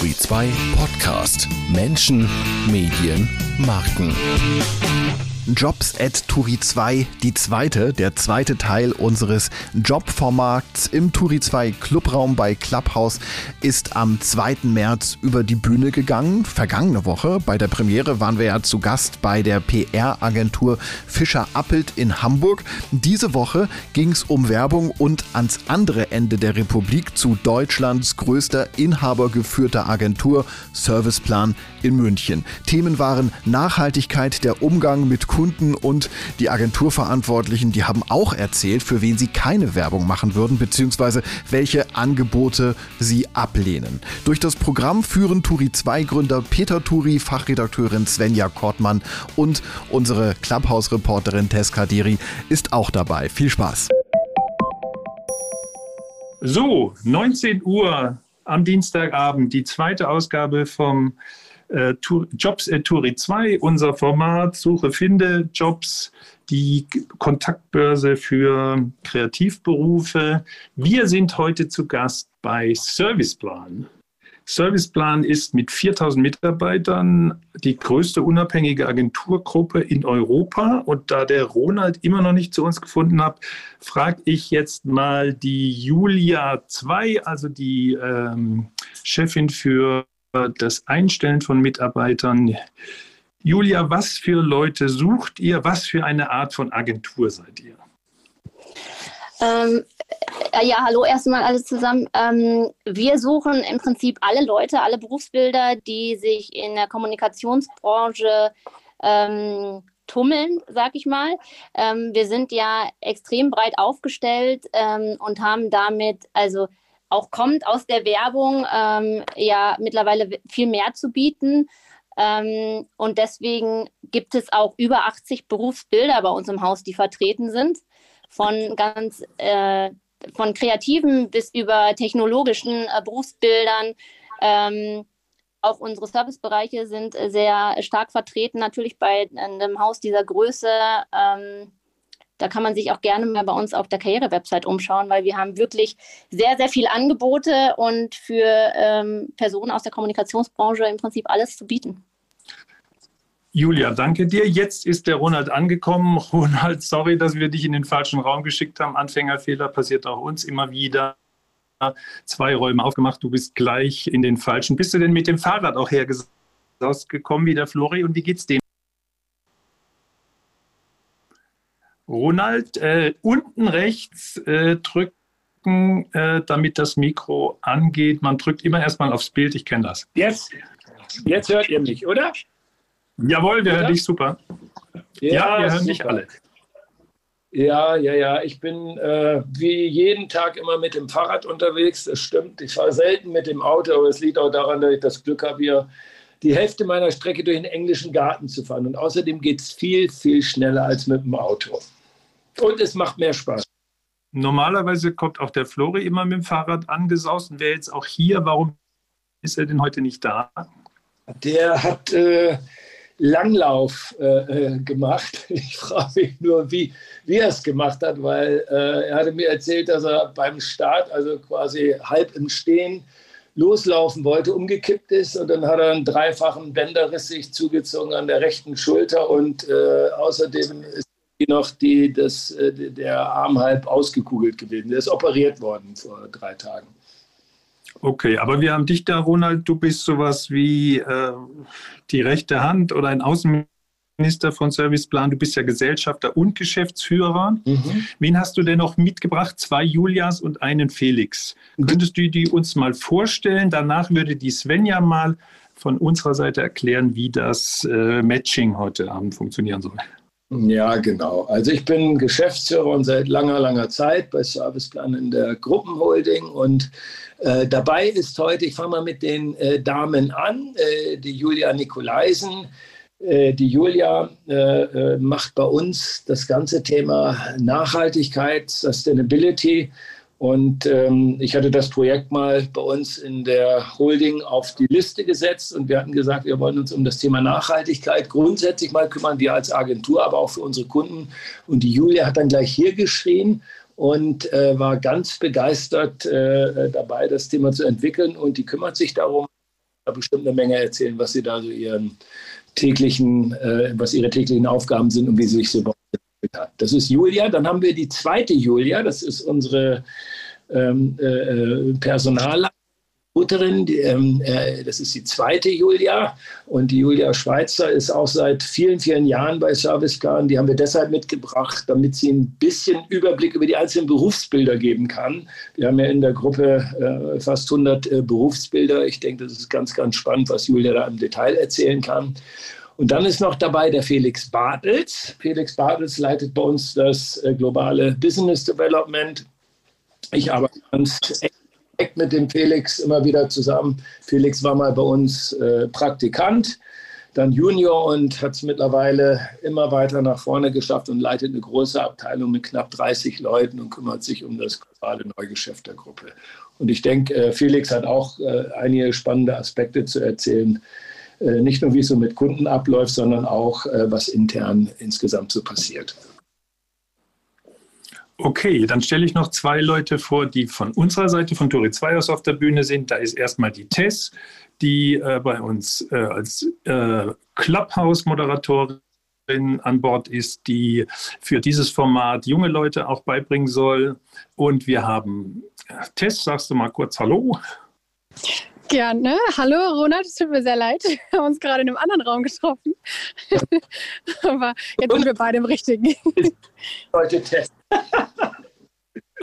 Turi 2 Podcast. Menschen, Medien, Marken. Jobs at Turi 2, die zweite, der zweite Teil unseres Jobformats im Turi 2 Clubraum bei Clubhouse ist am 2. März über die Bühne gegangen. Vergangene Woche bei der Premiere waren wir ja zu Gast bei der PR-Agentur Fischer Appelt in Hamburg. Diese Woche ging es um Werbung und ans andere Ende der Republik zu Deutschlands größter inhabergeführter Agentur Serviceplan in München. Themen waren Nachhaltigkeit, der Umgang mit Kunden und die Agenturverantwortlichen, die haben auch erzählt, für wen sie keine Werbung machen würden, beziehungsweise welche Angebote sie ablehnen. Durch das Programm führen Turi 2 Gründer Peter Turi, Fachredakteurin Svenja Kortmann und unsere Clubhouse-Reporterin Tess Kadiri ist auch dabei. Viel Spaß! So, 19 Uhr am Dienstagabend, die zweite Ausgabe vom äh, Jobs at Turi 2, unser Format Suche, Finde Jobs, die Kontaktbörse für Kreativberufe. Wir sind heute zu Gast bei Serviceplan. Serviceplan ist mit 4000 Mitarbeitern die größte unabhängige Agenturgruppe in Europa. Und da der Ronald immer noch nicht zu uns gefunden hat, frage ich jetzt mal die Julia 2, also die ähm, Chefin für das Einstellen von Mitarbeitern. Julia, was für Leute sucht ihr? Was für eine Art von Agentur seid ihr? Ähm, äh, ja, hallo erstmal alle zusammen. Ähm, wir suchen im Prinzip alle Leute, alle Berufsbilder, die sich in der Kommunikationsbranche ähm, tummeln, sag ich mal. Ähm, wir sind ja extrem breit aufgestellt ähm, und haben damit, also auch kommt aus der Werbung, ähm, ja mittlerweile viel mehr zu bieten. Ähm, und deswegen gibt es auch über 80 Berufsbilder bei uns im Haus, die vertreten sind. Von ganz äh, von kreativen bis über technologischen äh, Berufsbildern. Ähm, auch unsere Servicebereiche sind sehr stark vertreten, natürlich bei einem Haus dieser Größe. Ähm, da kann man sich auch gerne mal bei uns auf der Karriere-Website umschauen, weil wir haben wirklich sehr, sehr viele Angebote und für ähm, Personen aus der Kommunikationsbranche im Prinzip alles zu bieten. Julia, danke dir. Jetzt ist der Ronald angekommen. Ronald, sorry, dass wir dich in den falschen Raum geschickt haben. Anfängerfehler passiert auch uns immer wieder. Zwei Räume aufgemacht, du bist gleich in den falschen. Bist du denn mit dem Fahrrad auch hergekommen wie der Flori und wie geht's dem? Ronald, äh, unten rechts äh, drücken, äh, damit das Mikro angeht. Man drückt immer erstmal aufs Bild, ich kenne das. Jetzt, jetzt hört ihr mich, oder? Jawohl, wir oder? hören dich super. Ja, ja wir hören super. dich alle. Ja, ja, ja. Ich bin äh, wie jeden Tag immer mit dem Fahrrad unterwegs. Das stimmt. Ich fahre selten mit dem Auto, aber es liegt auch daran, dass ich das Glück habe, hier die Hälfte meiner Strecke durch den englischen Garten zu fahren. Und außerdem geht es viel, viel schneller als mit dem Auto. Und es macht mehr Spaß. Normalerweise kommt auch der Flori immer mit dem Fahrrad angesaust und wäre jetzt auch hier. Warum ist er denn heute nicht da? Der hat äh, Langlauf äh, äh gemacht. Ich frage mich nur, wie, wie er es gemacht hat, weil äh, er hatte mir erzählt, dass er beim Start, also quasi halb im Stehen, loslaufen wollte, umgekippt ist und dann hat er einen dreifachen Bänderriss sich zugezogen an der rechten Schulter und äh, außerdem ist noch die, das, äh, der Arm halb ausgekugelt gewesen. Der ist operiert worden vor drei Tagen. Okay, aber wir haben dich da, Ronald. Du bist sowas wie äh, die rechte Hand oder ein Außenminister von Serviceplan. Du bist ja Gesellschafter und Geschäftsführer. Mhm. Wen hast du denn noch mitgebracht? Zwei Julias und einen Felix. Mhm. Könntest du die uns mal vorstellen? Danach würde die Svenja mal von unserer Seite erklären, wie das äh, Matching heute Abend funktionieren soll. Ja, genau. Also ich bin Geschäftsführer und seit langer, langer Zeit bei Serviceplan in der Gruppenholding und äh, dabei ist heute, ich fange mal mit den äh, Damen an, äh, die Julia Nikolaisen. Äh, die Julia äh, äh, macht bei uns das ganze Thema Nachhaltigkeit, Sustainability und ähm, ich hatte das Projekt mal bei uns in der Holding auf die Liste gesetzt und wir hatten gesagt, wir wollen uns um das Thema Nachhaltigkeit grundsätzlich mal kümmern, wir als Agentur, aber auch für unsere Kunden. Und die Julia hat dann gleich hier geschrien und äh, war ganz begeistert äh, dabei, das Thema zu entwickeln und die kümmert sich darum, bestimmt eine Menge erzählen, was sie da so ihren täglichen, äh, was ihre täglichen Aufgaben sind und wie sie sich so hat. Das ist Julia. Dann haben wir die zweite Julia. Das ist unsere ähm, äh, äh Personalleiterin Mutterin, ähm, äh, das ist die zweite Julia. Und die Julia Schweizer ist auch seit vielen, vielen Jahren bei Servicegarn. Die haben wir deshalb mitgebracht, damit sie ein bisschen Überblick über die einzelnen Berufsbilder geben kann. Wir haben ja in der Gruppe fast 100 äh, Berufsbilder. Ich denke, das ist ganz, ganz spannend, was Julia da im Detail erzählen kann. Und dann ist noch dabei der Felix Bartels. Felix Bartels leitet bei uns das globale Business Development. Ich arbeite ganz eng mit dem Felix immer wieder zusammen. Felix war mal bei uns äh, Praktikant, dann Junior und hat es mittlerweile immer weiter nach vorne geschafft und leitet eine große Abteilung mit knapp 30 Leuten und kümmert sich um das globale Neugeschäft der Gruppe. Und ich denke, äh, Felix hat auch äh, einige spannende Aspekte zu erzählen. Äh, nicht nur, wie es so mit Kunden abläuft, sondern auch, äh, was intern insgesamt so passiert. Okay, dann stelle ich noch zwei Leute vor, die von unserer Seite von Tori 2 aus auf der Bühne sind. Da ist erstmal die Tess, die äh, bei uns äh, als äh, Clubhouse-Moderatorin an Bord ist, die für dieses Format junge Leute auch beibringen soll. Und wir haben äh, Tess, sagst du mal kurz Hallo? Gerne. Hallo Ronald, es tut mir sehr leid. Wir haben uns gerade in einem anderen Raum getroffen. Aber jetzt sind wir beide im richtigen. Heute Test.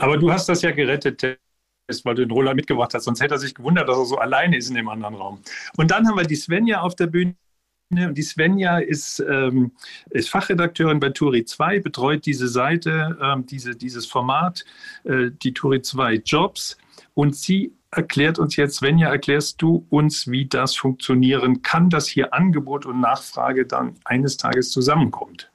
Aber du hast das ja gerettet, Tess, weil du den Roland mitgebracht hast. Sonst hätte er sich gewundert, dass er so alleine ist in dem anderen Raum. Und dann haben wir die Svenja auf der Bühne. Und die Svenja ist, ähm, ist Fachredakteurin bei Turi 2, betreut diese Seite, ähm, diese, dieses Format, äh, die Turi 2 Jobs. Und sie erklärt uns jetzt, Svenja, erklärst du uns, wie das funktionieren kann, dass hier Angebot und Nachfrage dann eines Tages zusammenkommt.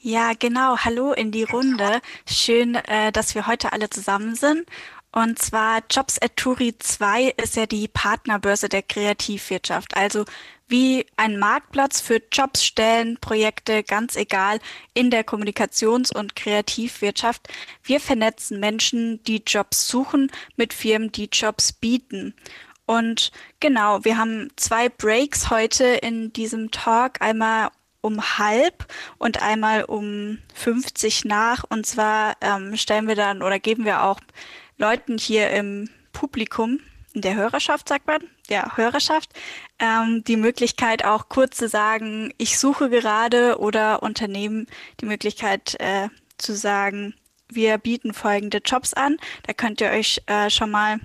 Ja, genau. Hallo in die Runde. Schön, äh, dass wir heute alle zusammen sind. Und zwar Jobs at Turi 2 ist ja die Partnerbörse der Kreativwirtschaft. Also wie ein Marktplatz für Jobs, Stellen, Projekte, ganz egal, in der Kommunikations- und Kreativwirtschaft. Wir vernetzen Menschen, die Jobs suchen, mit Firmen, die Jobs bieten. Und genau, wir haben zwei Breaks heute in diesem Talk. Einmal um halb und einmal um 50 nach. Und zwar ähm, stellen wir dann oder geben wir auch Leuten hier im Publikum, der Hörerschaft, sagt man, der Hörerschaft, ähm, die Möglichkeit auch kurz zu sagen, ich suche gerade oder Unternehmen die Möglichkeit äh, zu sagen, wir bieten folgende Jobs an. Da könnt ihr euch äh, schon mal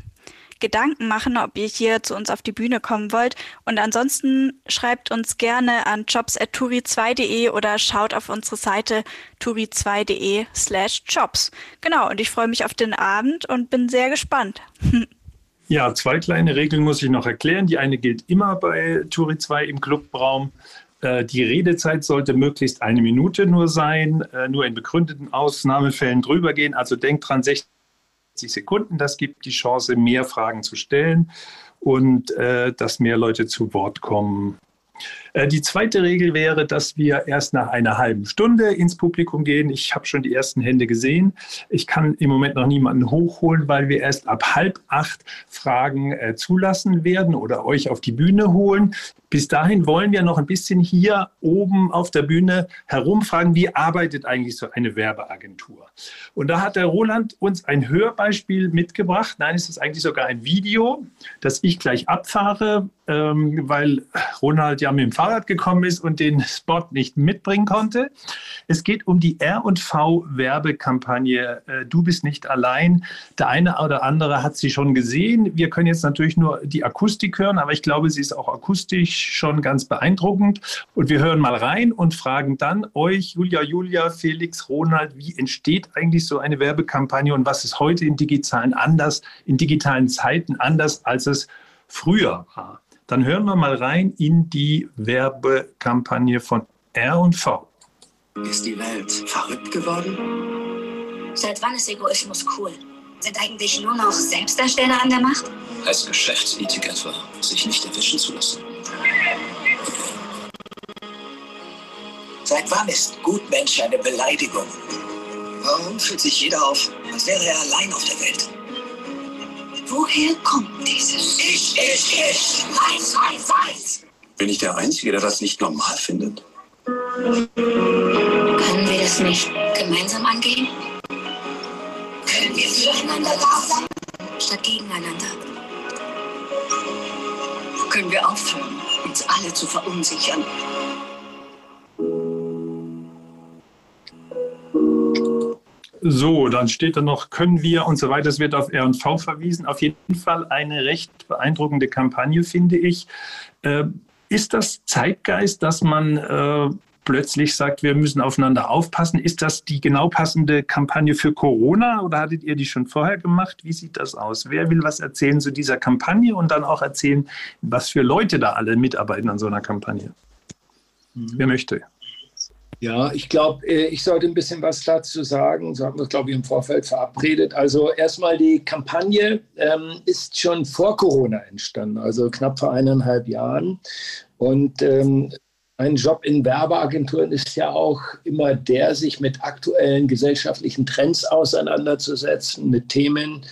Gedanken machen, ob ihr hier zu uns auf die Bühne kommen wollt. Und ansonsten schreibt uns gerne an jobs.turi2.de oder schaut auf unsere Seite turi2.de slash jobs. Genau, und ich freue mich auf den Abend und bin sehr gespannt. Ja, zwei kleine Regeln muss ich noch erklären. Die eine gilt immer bei Turi 2 im Clubraum. Äh, die Redezeit sollte möglichst eine Minute nur sein, äh, nur in begründeten Ausnahmefällen drüber gehen. Also denkt dran, 60 Sekunden, das gibt die Chance, mehr Fragen zu stellen und äh, dass mehr Leute zu Wort kommen. Äh, die zweite Regel wäre, dass wir erst nach einer halben Stunde ins Publikum gehen. Ich habe schon die ersten Hände gesehen. Ich kann im Moment noch niemanden hochholen, weil wir erst ab halb acht Fragen äh, zulassen werden oder euch auf die Bühne holen. Bis dahin wollen wir noch ein bisschen hier oben auf der Bühne herumfragen, wie arbeitet eigentlich so eine Werbeagentur? Und da hat der Roland uns ein Hörbeispiel mitgebracht. Nein, es ist eigentlich sogar ein Video, das ich gleich abfahre, ähm, weil Ronald ja mit dem Fahrrad gekommen ist und den Spot nicht mitbringen konnte. Es geht um die R&V Werbekampagne äh, Du bist nicht allein. Der eine oder andere hat sie schon gesehen. Wir können jetzt natürlich nur die Akustik hören, aber ich glaube, sie ist auch akustisch schon ganz beeindruckend. Und wir hören mal rein und fragen dann euch, Julia, Julia, Felix, Ronald, wie entsteht eigentlich so eine Werbekampagne und was ist heute in digitalen anders, in digitalen Zeiten anders, als es früher war? Dann hören wir mal rein in die Werbekampagne von R&V. Ist die Welt verrückt geworden? Seit wann ist Egoismus cool? Sind eigentlich nur noch Selbstdarsteller an der Macht? Als Geschäftsethik etwa, sich nicht erwischen zu lassen. Seit wann ist Gutmensch eine Beleidigung? Warum fühlt sich jeder auf, als wäre er allein auf der Welt? Woher kommt dieses Ich, ich, ich? Weiß, weiß, weiß. Bin ich der Einzige, der das nicht normal findet? Können wir das nicht gemeinsam angehen? Können wir füreinander da sein, statt gegeneinander? Können wir aufhören, uns alle zu verunsichern? So, dann steht da noch, können wir und so weiter. Es wird auf R&V verwiesen. Auf jeden Fall eine recht beeindruckende Kampagne, finde ich. Äh, ist das Zeitgeist, dass man äh, plötzlich sagt, wir müssen aufeinander aufpassen? Ist das die genau passende Kampagne für Corona oder hattet ihr die schon vorher gemacht? Wie sieht das aus? Wer will was erzählen zu dieser Kampagne und dann auch erzählen, was für Leute da alle mitarbeiten an so einer Kampagne? Mhm. Wer möchte? Ja, ich glaube, äh, ich sollte ein bisschen was dazu sagen. So haben wir, glaube ich, im Vorfeld verabredet. Also erstmal die Kampagne ähm, ist schon vor Corona entstanden, also knapp vor eineinhalb Jahren. Und ähm, ein Job in Werbeagenturen ist ja auch immer der, sich mit aktuellen gesellschaftlichen Trends auseinanderzusetzen, mit Themen,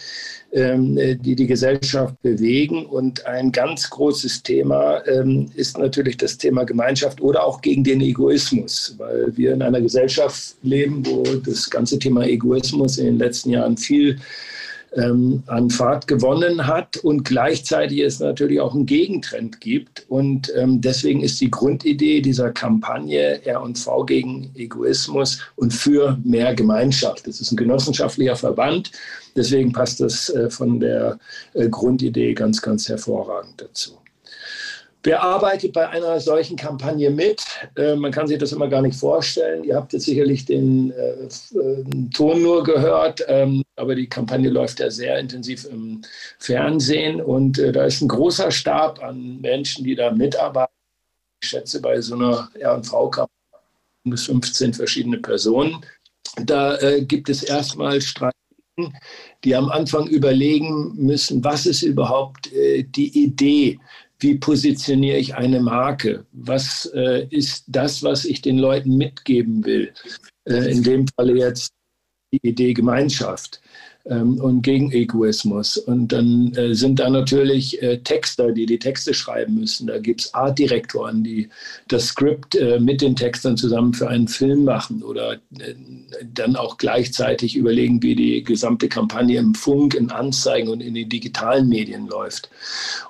die die Gesellschaft bewegen. Und ein ganz großes Thema ähm, ist natürlich das Thema Gemeinschaft oder auch gegen den Egoismus, weil wir in einer Gesellschaft leben, wo das ganze Thema Egoismus in den letzten Jahren viel ähm, an Fahrt gewonnen hat und gleichzeitig es natürlich auch einen Gegentrend gibt. Und ähm, deswegen ist die Grundidee dieser Kampagne R&V gegen Egoismus und für mehr Gemeinschaft. Das ist ein genossenschaftlicher Verband. Deswegen passt das äh, von der äh, Grundidee ganz, ganz hervorragend dazu. Wer arbeitet bei einer solchen Kampagne mit? Äh, man kann sich das immer gar nicht vorstellen. Ihr habt jetzt sicherlich den äh, äh, Ton nur gehört, ähm, aber die Kampagne läuft ja sehr intensiv im Fernsehen und äh, da ist ein großer Stab an Menschen, die da mitarbeiten. Ich schätze bei so einer R&V-Kampagne bis 15 verschiedene Personen. Da äh, gibt es erstmal Strategien, die am Anfang überlegen müssen, was ist überhaupt äh, die Idee wie positioniere ich eine Marke? Was äh, ist das, was ich den Leuten mitgeben will? Äh, in dem Falle jetzt die Idee Gemeinschaft ähm, und gegen Egoismus. Und dann äh, sind da natürlich äh, Texter, die die Texte schreiben müssen. Da gibt es Artdirektoren, die das Skript äh, mit den Textern zusammen für einen Film machen oder äh, dann auch gleichzeitig überlegen, wie die gesamte Kampagne im Funk, in Anzeigen und in den digitalen Medien läuft.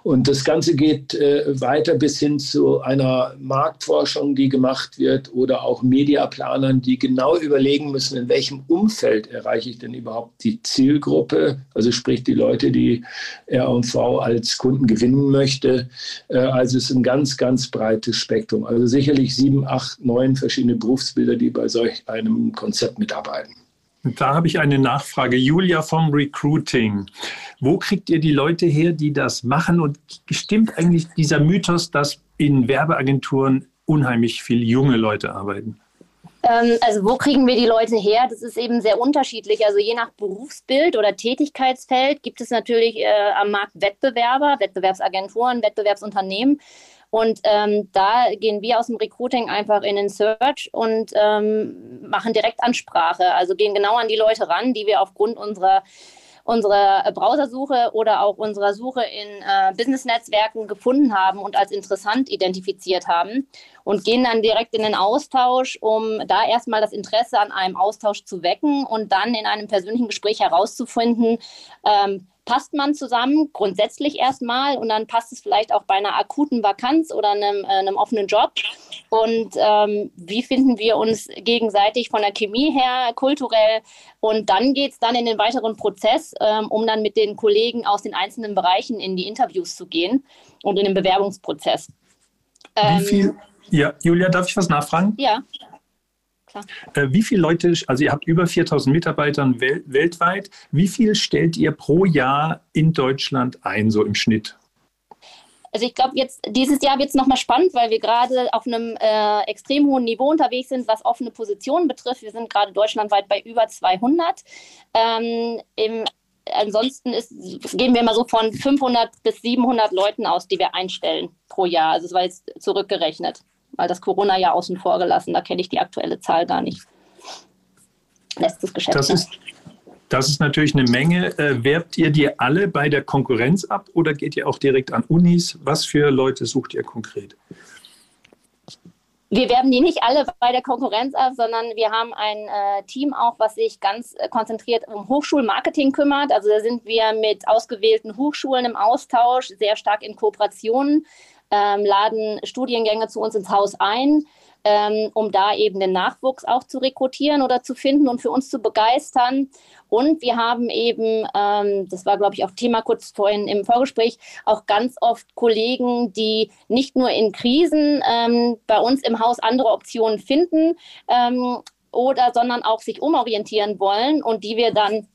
Und das Ganze geht äh, weiter bis hin zu einer Marktforschung, die gemacht wird oder auch Mediaplanern, die genau überlegen müssen, in welchem Umfeld erreiche ich denn überhaupt die Ziele Zielgruppe, also sprich die Leute, die R&V als Kunden gewinnen möchte. Äh, also es ist ein ganz, ganz breites Spektrum. Also sicherlich sieben, acht, neun verschiedene Berufsbilder, die bei solch einem Konzept mitarbeiten. Da habe ich eine Nachfrage. Julia vom Recruiting. Wo kriegt ihr die Leute her, die das machen? Und stimmt eigentlich dieser Mythos, dass in Werbeagenturen unheimlich viele junge Leute arbeiten? Ähm, also wo kriegen wir die Leute her? Das ist eben sehr unterschiedlich. Also je nach Berufsbild oder Tätigkeitsfeld gibt es natürlich äh, am Markt Wettbewerber, Wettbewerbsagenturen, Wettbewerbsunternehmen. Und ähm, da gehen wir aus dem Recruiting einfach in den Search und ähm, machen Direktansprache. Also gehen genau an die Leute ran, die wir aufgrund unserer unserer Browsersuche oder auch unserer Suche in äh, Business-Netzwerken gefunden haben und als interessant identifiziert haben und gehen dann direkt in den Austausch, um da erstmal das Interesse an einem Austausch zu wecken und dann in einem persönlichen Gespräch herauszufinden, ähm, passt man zusammen, grundsätzlich erstmal, und dann passt es vielleicht auch bei einer akuten Vakanz oder einem, äh, einem offenen Job. Und ähm, wie finden wir uns gegenseitig von der Chemie her, kulturell? Und dann geht es dann in den weiteren Prozess, ähm, um dann mit den Kollegen aus den einzelnen Bereichen in die Interviews zu gehen und in den Bewerbungsprozess. Ähm, wie viel? Ja, Julia, darf ich was nachfragen? Ja klar. Äh, wie viele Leute, also ihr habt über 4000 Mitarbeiter wel weltweit, wie viel stellt ihr pro Jahr in Deutschland ein, so im Schnitt? Also ich glaube, jetzt dieses Jahr wird es nochmal spannend, weil wir gerade auf einem äh, extrem hohen Niveau unterwegs sind, was offene Positionen betrifft. Wir sind gerade deutschlandweit bei über 200. Ähm, im, ansonsten ist, gehen wir immer so von 500 bis 700 Leuten aus, die wir einstellen pro Jahr. Also es war jetzt zurückgerechnet weil das Corona ja außen vor gelassen. Da kenne ich die aktuelle Zahl gar nicht. Letztes Geschäft. Das ist, Das ist natürlich eine Menge. Äh, werbt ihr die alle bei der Konkurrenz ab oder geht ihr auch direkt an Unis? Was für Leute sucht ihr konkret? Wir werben die nicht alle bei der Konkurrenz ab, sondern wir haben ein äh, Team auch, was sich ganz äh, konzentriert um Hochschulmarketing kümmert. Also da sind wir mit ausgewählten Hochschulen im Austausch, sehr stark in Kooperationen, ähm, laden Studiengänge zu uns ins Haus ein ähm, um da eben den Nachwuchs auch zu rekrutieren oder zu finden und für uns zu begeistern. Und wir haben eben, ähm, das war, glaube ich, auch Thema kurz vorhin im Vorgespräch, auch ganz oft Kollegen, die nicht nur in Krisen ähm, bei uns im Haus andere Optionen finden ähm, oder, sondern auch sich umorientieren wollen und die wir dann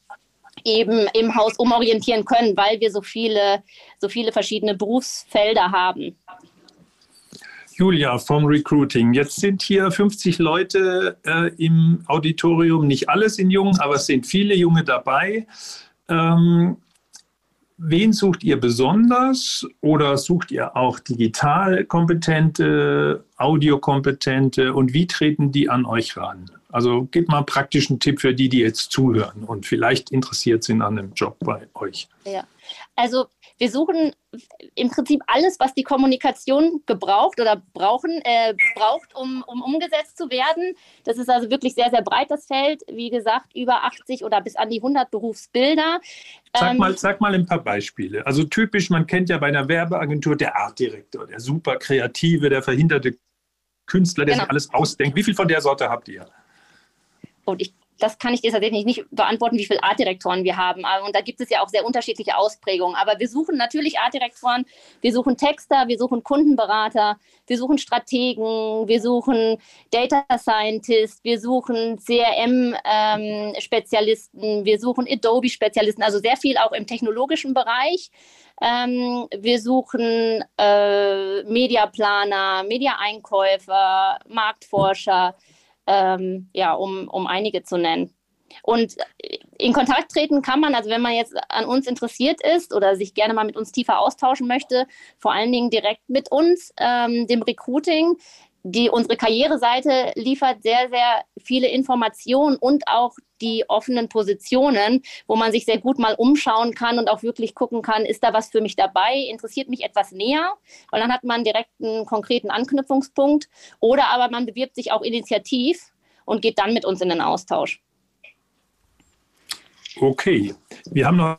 eben im Haus umorientieren können, weil wir so viele, so viele verschiedene Berufsfelder haben. Julia vom Recruiting. Jetzt sind hier 50 Leute äh, im Auditorium. Nicht alle sind jung, aber es sind viele Junge dabei. Ähm, wen sucht ihr besonders oder sucht ihr auch digital kompetente, audiokompetente und wie treten die an euch ran? Also gebt mal einen praktischen Tipp für die, die jetzt zuhören und vielleicht interessiert sind an einem Job bei euch. Ja, also wir suchen im Prinzip alles, was die Kommunikation gebraucht oder brauchen, äh, braucht, um, um umgesetzt zu werden. Das ist also wirklich sehr, sehr breit, das Feld. Wie gesagt, über 80 oder bis an die 100 Berufsbilder. Sag, ähm, mal, sag mal ein paar Beispiele. Also typisch, man kennt ja bei einer Werbeagentur der Artdirektor, der super kreative, der verhinderte Künstler, der genau. sich alles ausdenkt. Wie viel von der Sorte habt ihr? Und ich das kann ich dir tatsächlich nicht beantworten, wie viele Artdirektoren wir haben. Und da gibt es ja auch sehr unterschiedliche Ausprägungen. Aber wir suchen natürlich Artdirektoren, wir suchen Texter, wir suchen Kundenberater, wir suchen Strategen, wir suchen Data Scientists, wir suchen CRM-Spezialisten, ähm, wir suchen Adobe-Spezialisten, also sehr viel auch im technologischen Bereich. Ähm, wir suchen äh, Mediaplaner, Media-Einkäufer, Marktforscher ähm, ja, um, um einige zu nennen. Und in Kontakt treten kann man, also wenn man jetzt an uns interessiert ist oder sich gerne mal mit uns tiefer austauschen möchte, vor allen Dingen direkt mit uns, ähm, dem Recruiting die, unsere Karriereseite liefert sehr, sehr viele Informationen und auch die offenen Positionen, wo man sich sehr gut mal umschauen kann und auch wirklich gucken kann, ist da was für mich dabei, interessiert mich etwas näher, weil dann hat man direkt einen konkreten Anknüpfungspunkt. Oder aber man bewirbt sich auch initiativ und geht dann mit uns in den Austausch. Okay, wir haben noch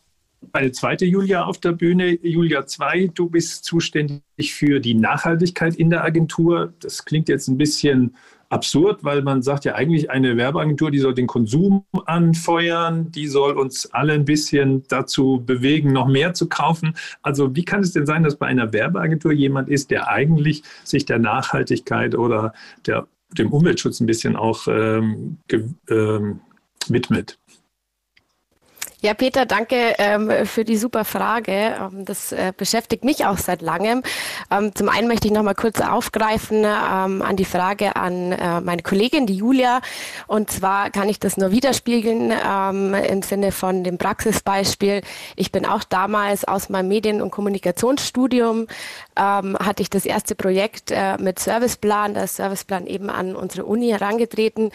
eine zweite Julia auf der Bühne. Julia 2, du bist zuständig für die Nachhaltigkeit in der Agentur. Das klingt jetzt ein bisschen absurd, weil man sagt ja eigentlich, eine Werbeagentur, die soll den Konsum anfeuern, die soll uns alle ein bisschen dazu bewegen, noch mehr zu kaufen. Also wie kann es denn sein, dass bei einer Werbeagentur jemand ist, der eigentlich sich der Nachhaltigkeit oder der, dem Umweltschutz ein bisschen auch ähm, ähm, widmet? Ja, Peter, danke ähm, für die super Frage. Ähm, das äh, beschäftigt mich auch seit langem. Ähm, zum einen möchte ich noch mal kurz aufgreifen ähm, an die Frage an äh, meine Kollegin, die Julia. Und zwar kann ich das nur widerspiegeln ähm, im Sinne von dem Praxisbeispiel. Ich bin auch damals aus meinem Medien- und Kommunikationsstudium ähm, hatte ich das erste Projekt äh, mit Serviceplan, das Serviceplan eben an unsere Uni herangetreten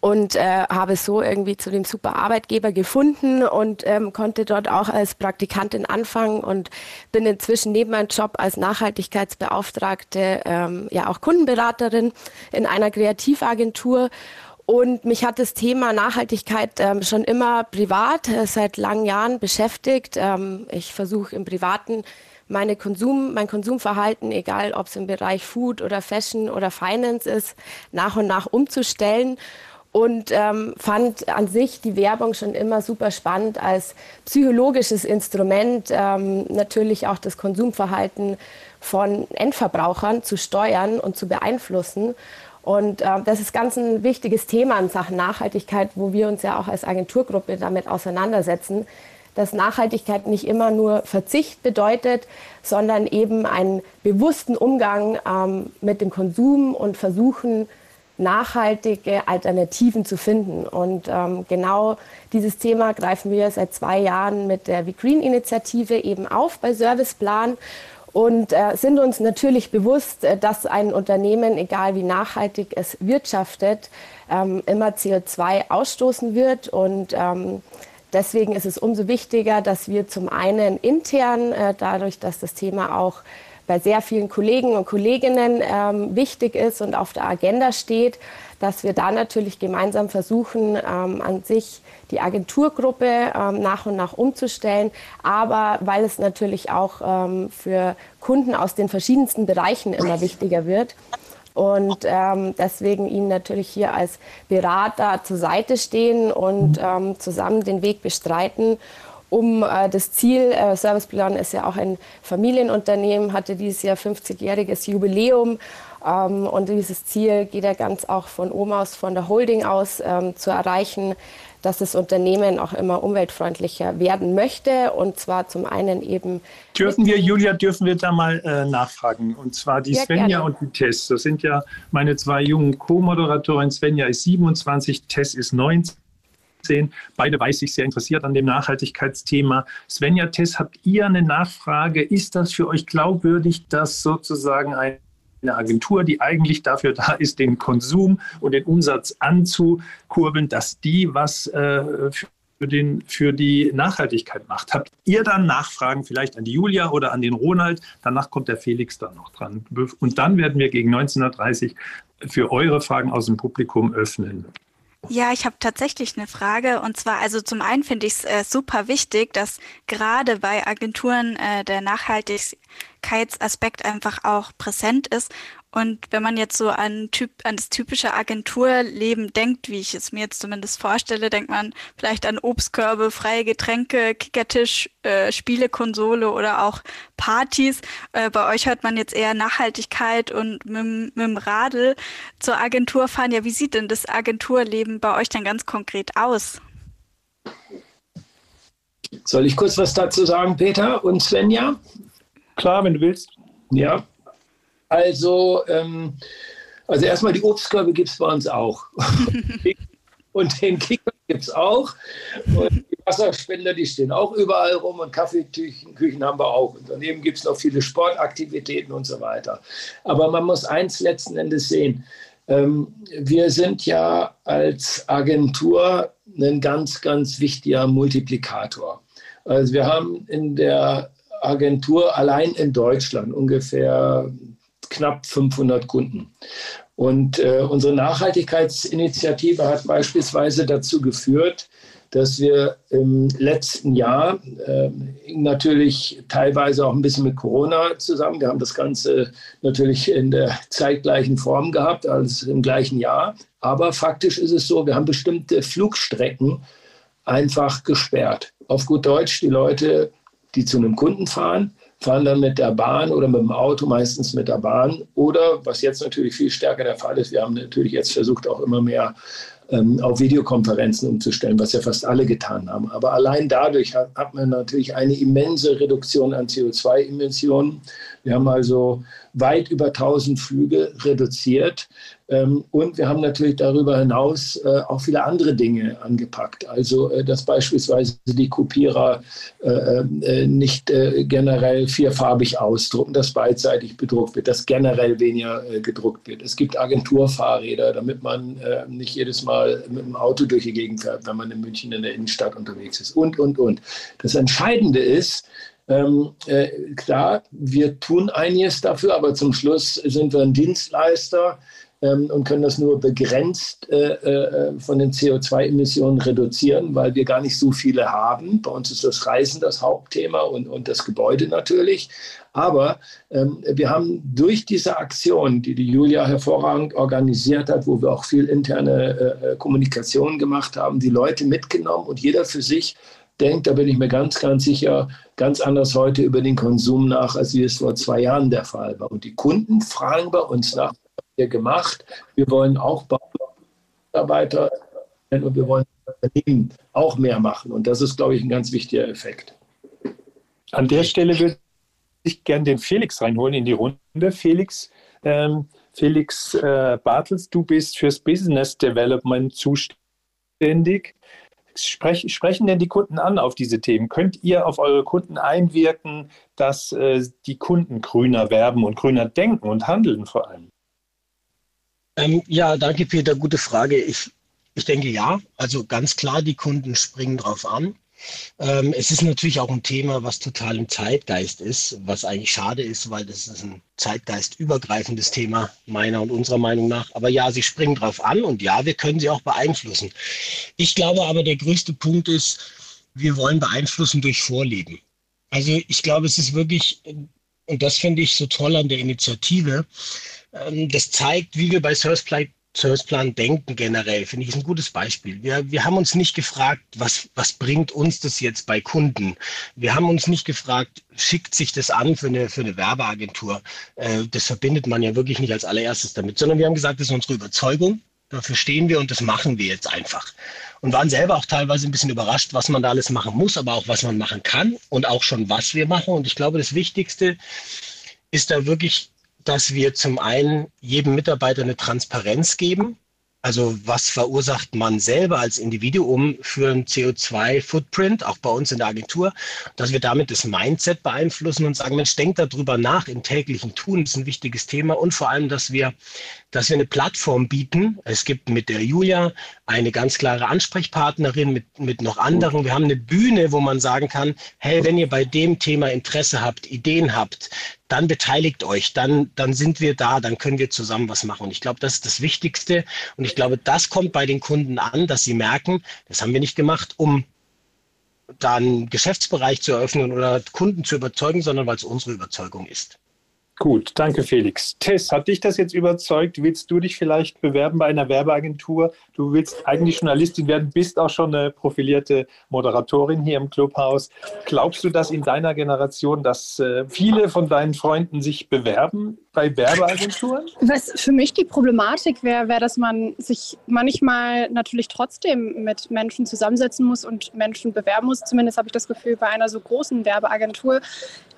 und äh, habe so irgendwie zu dem super Arbeitgeber gefunden und ähm, konnte dort auch als Praktikantin anfangen und bin inzwischen neben meinem Job als Nachhaltigkeitsbeauftragte ähm, ja auch Kundenberaterin in einer Kreativagentur. Und mich hat das Thema Nachhaltigkeit ähm, schon immer privat äh, seit langen Jahren beschäftigt. Ähm, ich versuche im Privaten meine Konsum, mein Konsumverhalten, egal ob es im Bereich Food oder Fashion oder Finance ist, nach und nach umzustellen und ähm, fand an sich die Werbung schon immer super spannend als psychologisches Instrument, ähm, natürlich auch das Konsumverhalten von Endverbrauchern zu steuern und zu beeinflussen. Und äh, das ist ganz ein wichtiges Thema in Sachen Nachhaltigkeit, wo wir uns ja auch als Agenturgruppe damit auseinandersetzen, dass Nachhaltigkeit nicht immer nur Verzicht bedeutet, sondern eben einen bewussten Umgang ähm, mit dem Konsum und versuchen, nachhaltige Alternativen zu finden. Und ähm, genau dieses Thema greifen wir seit zwei Jahren mit der We Green Initiative eben auf bei Serviceplan und äh, sind uns natürlich bewusst, äh, dass ein Unternehmen, egal wie nachhaltig es wirtschaftet, ähm, immer CO2 ausstoßen wird und ähm, deswegen ist es umso wichtiger, dass wir zum einen intern, äh, dadurch, dass das Thema auch bei sehr vielen Kollegen und Kolleginnen ähm, wichtig ist und auf der Agenda steht, dass wir da natürlich gemeinsam versuchen, ähm, an sich die Agenturgruppe ähm, nach und nach umzustellen. Aber weil es natürlich auch ähm, für Kunden aus den verschiedensten Bereichen immer wichtiger wird. Und ähm, deswegen Ihnen natürlich hier als Berater zur Seite stehen und ähm, zusammen den Weg bestreiten um äh, das Ziel, äh, Serviceplan ist ja auch ein Familienunternehmen, hatte dieses Jahr 50-jähriges Jubiläum. Ähm, und dieses Ziel geht ja ganz auch von oben aus, von der Holding aus ähm, zu erreichen, dass das Unternehmen auch immer umweltfreundlicher werden möchte. Und zwar zum einen eben. Dürfen wir, Julia, dürfen wir da mal äh, nachfragen? Und zwar die ja, Svenja gerne. und die Tess. Das sind ja meine zwei jungen Co-Moderatoren. Svenja ist 27, Tess ist 19. Beide weiß ich sehr interessiert an dem Nachhaltigkeitsthema. Svenja Tess, habt ihr eine Nachfrage? Ist das für euch glaubwürdig, dass sozusagen ein eine Agentur, die eigentlich dafür da ist, den Konsum und den Umsatz anzukurbeln, dass die was äh, für, den, für die Nachhaltigkeit macht. Habt ihr dann Nachfragen vielleicht an die Julia oder an den Ronald? Danach kommt der Felix dann noch dran. Und dann werden wir gegen 1930 für eure Fragen aus dem Publikum öffnen. Ja, ich habe tatsächlich eine Frage. Und zwar, also zum einen finde ich es äh, super wichtig, dass gerade bei Agenturen äh, der Nachhaltigkeitsaspekt einfach auch präsent ist. Und wenn man jetzt so an, typ, an das typische Agenturleben denkt, wie ich es mir jetzt zumindest vorstelle, denkt man vielleicht an Obstkörbe, freie Getränke, Kickertisch, äh, Spielekonsole oder auch Partys. Äh, bei euch hört man jetzt eher Nachhaltigkeit und mit, mit dem Radl zur Agentur fahren. Ja, wie sieht denn das Agenturleben bei euch denn ganz konkret aus? Soll ich kurz was dazu sagen, Peter und Svenja? Klar, wenn du willst. Ja, also, ähm, also erstmal die Obstkörbe gibt es bei uns auch. und den Kicker gibt es auch. Und die Wasserspender, die stehen auch überall rum und Kaffeeküchen haben wir auch. Und daneben gibt es noch viele Sportaktivitäten und so weiter. Aber man muss eins letzten Endes sehen. Ähm, wir sind ja als Agentur ein ganz, ganz wichtiger Multiplikator. Also wir haben in der Agentur allein in Deutschland ungefähr knapp 500 Kunden. Und äh, unsere Nachhaltigkeitsinitiative hat beispielsweise dazu geführt, dass wir im letzten Jahr äh, natürlich teilweise auch ein bisschen mit Corona zusammen. Wir haben das Ganze natürlich in der zeitgleichen Form gehabt, als im gleichen Jahr. Aber faktisch ist es so, wir haben bestimmte Flugstrecken einfach gesperrt. Auf gut Deutsch, die Leute, die zu einem Kunden fahren, fahren dann mit der Bahn oder mit dem Auto, meistens mit der Bahn. Oder, was jetzt natürlich viel stärker der Fall ist, wir haben natürlich jetzt versucht, auch immer mehr ähm, auf Videokonferenzen umzustellen, was ja fast alle getan haben. Aber allein dadurch hat, hat man natürlich eine immense Reduktion an CO2-Emissionen. Wir haben also weit über 1000 Flüge reduziert. Ähm, und wir haben natürlich darüber hinaus äh, auch viele andere Dinge angepackt. Also, äh, dass beispielsweise die Kopierer äh, nicht generell vierfarbig ausdrucken, dass beidseitig bedruckt wird, dass generell weniger gedruckt wird. Es gibt Agenturfahrräder, damit man nicht jedes Mal mit dem Auto durch die Gegend fährt, wenn man in München in der Innenstadt unterwegs ist. Und, und, und. Das Entscheidende ist, ähm, äh, klar, wir tun einiges dafür, aber zum Schluss sind wir ein Dienstleister ähm, und können das nur begrenzt äh, äh, von den CO2-Emissionen reduzieren, weil wir gar nicht so viele haben. Bei uns ist das Reisen das Hauptthema und, und das Gebäude natürlich. Aber ähm, wir haben durch diese Aktion, die die Julia hervorragend organisiert hat, wo wir auch viel interne äh, äh Kommunikation gemacht haben, die Leute mitgenommen und jeder für sich denkt, da bin ich mir ganz, ganz sicher, ganz anders heute über den Konsum nach, als wie es vor zwei Jahren der Fall war. Und die Kunden fragen bei uns nach, wir gemacht. Wir wollen auch Mitarbeiter und wir wollen auch mehr machen. Und das ist, glaube ich, ein ganz wichtiger Effekt. An der Stelle würde ich gerne den Felix reinholen in die Runde. Felix, ähm, Felix äh, Bartels, du bist fürs Business Development zuständig sprech, sprechen denn die Kunden an auf diese Themen? Könnt ihr auf eure Kunden einwirken, dass äh, die Kunden grüner werben und grüner denken und handeln vor allem? Ähm, ja, danke Peter, gute Frage. Ich, Ich denke ja. Also ganz klar, die Kunden springen drauf an. Ähm, es ist natürlich auch ein Thema, was total im Zeitgeist ist, was eigentlich schade ist, weil das ist ein zeitgeistübergreifendes Thema meiner und unserer Meinung nach. Aber ja, sie springen drauf an und ja, wir können sie auch beeinflussen. Ich glaube aber, der größte Punkt ist, wir wollen beeinflussen durch Vorleben. Also ich glaube, es ist wirklich, und das finde ich so toll an der Initiative, das zeigt, wie wir bei Surfplan Serviceplan denken generell, finde ich, ist ein gutes Beispiel. Wir, wir haben uns nicht gefragt, was, was bringt uns das jetzt bei Kunden? Wir haben uns nicht gefragt, schickt sich das an für eine, für eine Werbeagentur? Äh, das verbindet man ja wirklich nicht als allererstes damit, sondern wir haben gesagt, das ist unsere Überzeugung, dafür stehen wir und das machen wir jetzt einfach. Und waren selber auch teilweise ein bisschen überrascht, was man da alles machen muss, aber auch was man machen kann und auch schon was wir machen. Und ich glaube, das Wichtigste ist da wirklich dass wir zum einen jedem Mitarbeiter eine Transparenz geben. Also was verursacht man selber als Individuum für einen CO2-Footprint, auch bei uns in der Agentur, dass wir damit das Mindset beeinflussen und sagen, Mensch, denkt darüber nach im täglichen Tun, das ist ein wichtiges Thema und vor allem, dass wir, dass wir eine Plattform bieten. Es gibt mit der Julia eine ganz klare Ansprechpartnerin mit, mit noch anderen. Wir haben eine Bühne, wo man sagen kann, hey, wenn ihr bei dem Thema Interesse habt, Ideen habt, dann beteiligt euch, dann, dann sind wir da, dann können wir zusammen was machen. Und ich glaube, das ist das Wichtigste. Und ich glaube, das kommt bei den Kunden an, dass sie merken, das haben wir nicht gemacht, um da einen Geschäftsbereich zu eröffnen oder Kunden zu überzeugen, sondern weil es unsere Überzeugung ist. Gut, danke Felix. Tess, hat dich das jetzt überzeugt? Willst du dich vielleicht bewerben bei einer Werbeagentur? Du willst eigentlich Journalistin werden, bist auch schon eine profilierte Moderatorin hier im Clubhaus. Glaubst du, dass in deiner Generation, dass äh, viele von deinen Freunden sich bewerben bei Werbeagenturen? Was für mich die Problematik wäre, wäre, dass man sich manchmal natürlich trotzdem mit Menschen zusammensetzen muss und Menschen bewerben muss. Zumindest habe ich das Gefühl bei einer so großen Werbeagentur,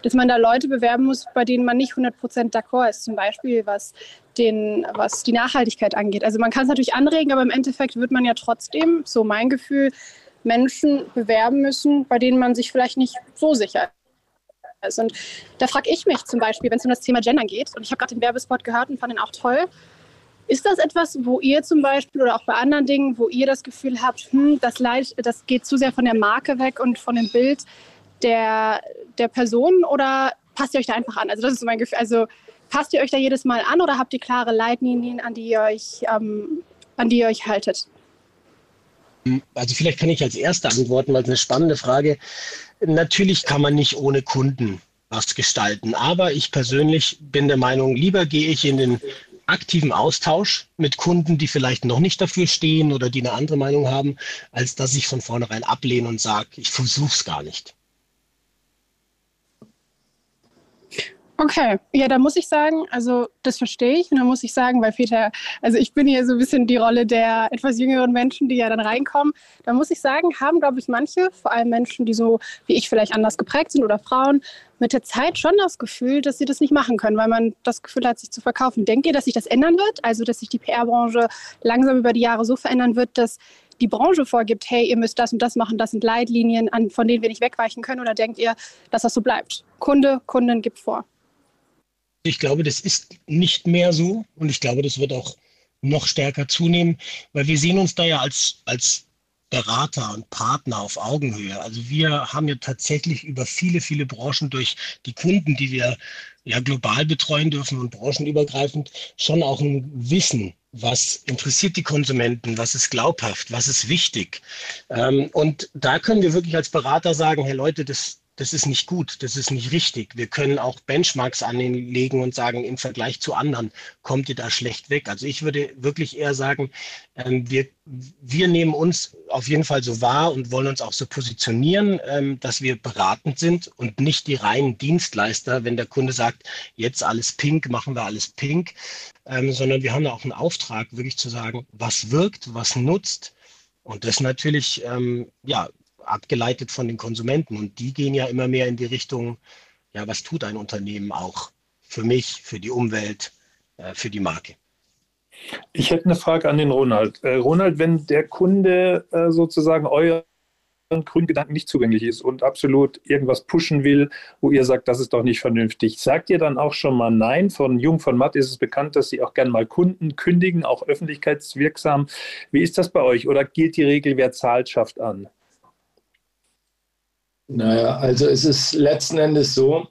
dass man da Leute bewerben muss, bei denen man nicht 100 Prozent d'accord ist. Zum Beispiel was, den, was die Nachhaltigkeit angeht. Also man kann es natürlich anregen, aber im Endeffekt wird man ja trotzdem, so mein Gefühl, Menschen bewerben müssen, bei denen man sich vielleicht nicht so sicher ist. Und da frage ich mich zum Beispiel, wenn es um das Thema Gender geht, und ich habe gerade den Werbespot gehört und fand ihn auch toll, ist das etwas, wo ihr zum Beispiel oder auch bei anderen Dingen, wo ihr das Gefühl habt, hm, das, Leid, das geht zu sehr von der Marke weg und von dem Bild der, der Person oder passt ihr euch da einfach an? Also das ist mein Gefühl. Also passt ihr euch da jedes Mal an oder habt ihr klare Leitlinien, an die ihr euch, ähm, an die ihr euch haltet? Also vielleicht kann ich als Erster antworten, weil es eine spannende Frage. Natürlich kann man nicht ohne Kunden was gestalten, aber ich persönlich bin der Meinung, lieber gehe ich in den aktiven Austausch mit Kunden, die vielleicht noch nicht dafür stehen oder die eine andere Meinung haben, als dass ich von vornherein ablehne und sage, ich versuche es gar nicht. Okay, ja, da muss ich sagen, also das verstehe ich und da muss ich sagen, weil Peter, also ich bin hier so ein bisschen die Rolle der etwas jüngeren Menschen, die ja dann reinkommen. Da muss ich sagen, haben, glaube ich, manche, vor allem Menschen, die so wie ich vielleicht anders geprägt sind oder Frauen, mit der Zeit schon das Gefühl, dass sie das nicht machen können, weil man das Gefühl hat, sich zu verkaufen. Denkt ihr, dass sich das ändern wird? Also, dass sich die PR-Branche langsam über die Jahre so verändern wird, dass die Branche vorgibt, hey, ihr müsst das und das machen, das sind Leitlinien, an, von denen wir nicht wegweichen können? Oder denkt ihr, dass das so bleibt? Kunde, Kundin gibt vor. Ich glaube, das ist nicht mehr so und ich glaube, das wird auch noch stärker zunehmen, weil wir sehen uns da ja als, als Berater und Partner auf Augenhöhe. Also wir haben ja tatsächlich über viele, viele Branchen durch die Kunden, die wir ja global betreuen dürfen und branchenübergreifend, schon auch ein Wissen, was interessiert die Konsumenten, was ist glaubhaft, was ist wichtig. Ähm, und da können wir wirklich als Berater sagen, hey Leute, das, das ist nicht gut, das ist nicht richtig. Wir können auch Benchmarks anlegen und sagen, im Vergleich zu anderen kommt ihr da schlecht weg. Also ich würde wirklich eher sagen, ähm, wir, wir nehmen uns auf jeden Fall so wahr und wollen uns auch so positionieren, ähm, dass wir beratend sind und nicht die reinen Dienstleister, wenn der Kunde sagt, jetzt alles pink, machen wir alles pink, ähm, sondern wir haben auch einen Auftrag, wirklich zu sagen, was wirkt, was nutzt. Und das natürlich, ähm, ja, abgeleitet von den Konsumenten. Und die gehen ja immer mehr in die Richtung, ja, was tut ein Unternehmen auch für mich, für die Umwelt, äh, für die Marke? Ich hätte eine Frage an den Ronald. Äh, Ronald, wenn der Kunde äh, sozusagen euer grünen Gedanken nicht zugänglich ist und absolut irgendwas pushen will, wo ihr sagt, das ist doch nicht vernünftig. Sagt ihr dann auch schon mal Nein? Von Jung von Matt ist es bekannt, dass sie auch gerne mal Kunden kündigen, auch öffentlichkeitswirksam. Wie ist das bei euch? Oder gilt die Regel, wer zahlt, schafft an? Naja, also es ist letzten Endes so,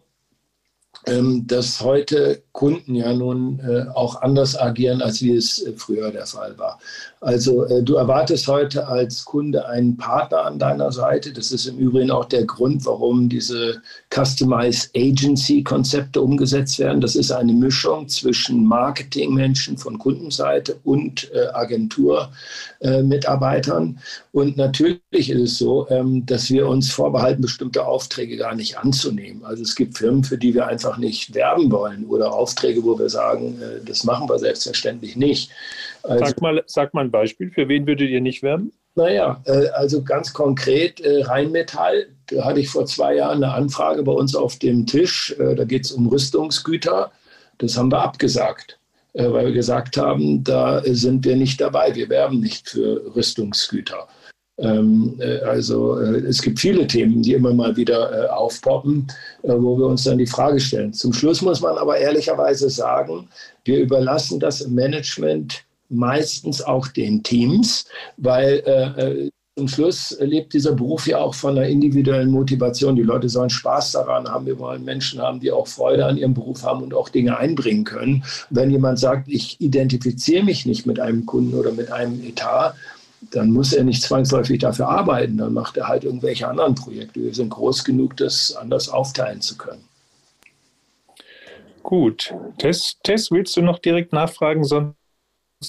ähm, dass heute Kunden ja nun äh, auch anders agieren, als wie es äh, früher der Fall war. Also äh, du erwartest heute als Kunde einen Partner an deiner Seite. Das ist im Übrigen auch der Grund, warum diese Customized Agency Konzepte umgesetzt werden. Das ist eine Mischung zwischen Marketingmenschen von Kundenseite und Agenturmitarbeitern. Und natürlich ist es so, ähm, dass wir uns vorbehalten, bestimmte Aufträge gar nicht anzunehmen. Also es gibt Firmen, für die wir einfach nicht werben wollen oder Aufträge, wo wir sagen, äh, das machen wir selbstverständlich nicht. Also, sag, mal, sag mal ein Beispiel, für wen würdet ihr nicht werben? Naja, äh, also ganz konkret äh, Rheinmetall. Da hatte ich vor zwei Jahren eine Anfrage bei uns auf dem Tisch. Da geht es um Rüstungsgüter. Das haben wir abgesagt, weil wir gesagt haben, da sind wir nicht dabei. Wir werben nicht für Rüstungsgüter. Ähm, äh, also äh, es gibt viele Themen, die immer mal wieder äh, aufpoppen, wo wir uns dann die Frage stellen. Zum Schluss muss man aber ehrlicherweise sagen, wir überlassen das Management meistens auch den Teams, weil zum Schluss lebt dieser Beruf ja auch von einer individuellen Motivation. Die Leute sollen Spaß daran haben. Wir wollen Menschen haben, die auch Freude an ihrem Beruf haben und auch Dinge einbringen können. Wenn jemand sagt, ich identifiziere mich nicht mit einem Kunden oder mit einem Etat, dann muss er nicht zwangsläufig dafür arbeiten, dann macht er halt irgendwelche anderen Projekte. Wir sind groß genug, das anders aufteilen zu können. Gut. Tess, Tess willst du noch direkt nachfragen? Sonst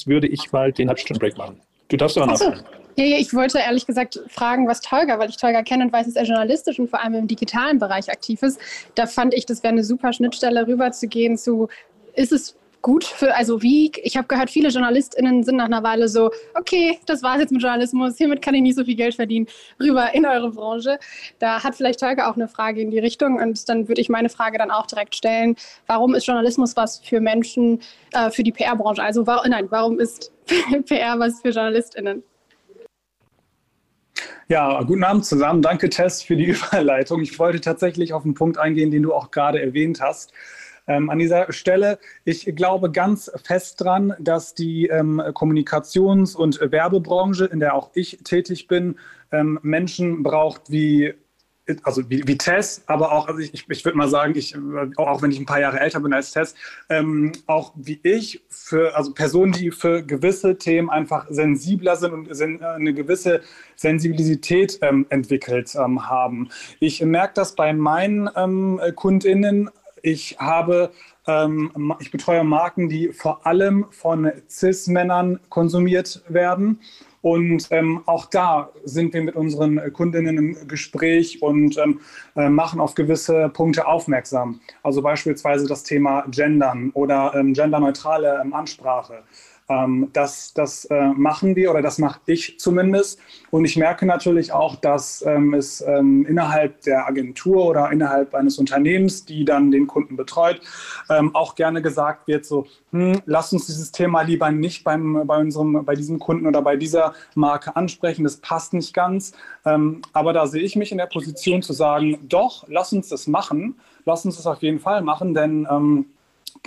würde ich mal den Halbstunden-Break machen. Du darfst auch nachfragen. Ja, ja, ich wollte ehrlich gesagt fragen, was Tolga, weil ich Tolga kenne und weiß, dass er journalistisch und vor allem im digitalen Bereich aktiv ist. Da fand ich, das wäre eine super Schnittstelle rüberzugehen zu, ist es gut für, also wie, ich habe gehört, viele JournalistInnen sind nach einer Weile so, okay, das war's jetzt mit Journalismus, hiermit kann ich nicht so viel Geld verdienen, rüber in eure Branche. Da hat vielleicht Tolga auch eine Frage in die Richtung und dann würde ich meine Frage dann auch direkt stellen, warum ist Journalismus was für Menschen, äh, für die PR-Branche? Also warum, nein, warum ist PR was für JournalistInnen? Ja, guten Abend zusammen. Danke, Tess, für die Überleitung. Ich wollte tatsächlich auf einen Punkt eingehen, den du auch gerade erwähnt hast. Ähm, an dieser Stelle, ich glaube ganz fest dran, dass die ähm, Kommunikations- und Werbebranche, in der auch ich tätig bin, ähm, Menschen braucht wie also wie, wie Tess, aber auch, also ich, ich würde mal sagen, ich, auch wenn ich ein paar Jahre älter bin als Tess, ähm, auch wie ich, für, also Personen, die für gewisse Themen einfach sensibler sind und sen, äh, eine gewisse Sensibilität ähm, entwickelt ähm, haben. Ich merke das bei meinen ähm, KundInnen ich habe, ähm, ich betreue Marken, die vor allem von CIS-Männern konsumiert werden. Und ähm, auch da sind wir mit unseren Kundinnen im Gespräch und ähm, äh, machen auf gewisse Punkte aufmerksam. Also beispielsweise das Thema Gendern oder ähm, genderneutrale ähm, Ansprache. Ähm, das das äh, machen wir oder das mache ich zumindest. Und ich merke natürlich auch, dass ähm, es ähm, innerhalb der Agentur oder innerhalb eines Unternehmens, die dann den Kunden betreut, ähm, auch gerne gesagt wird, so, hm, lass uns dieses Thema lieber nicht beim, bei, unserem, bei diesem Kunden oder bei dieser Marke ansprechen, das passt nicht ganz. Ähm, aber da sehe ich mich in der Position zu sagen, doch, lass uns das machen, lass uns das auf jeden Fall machen, denn ähm,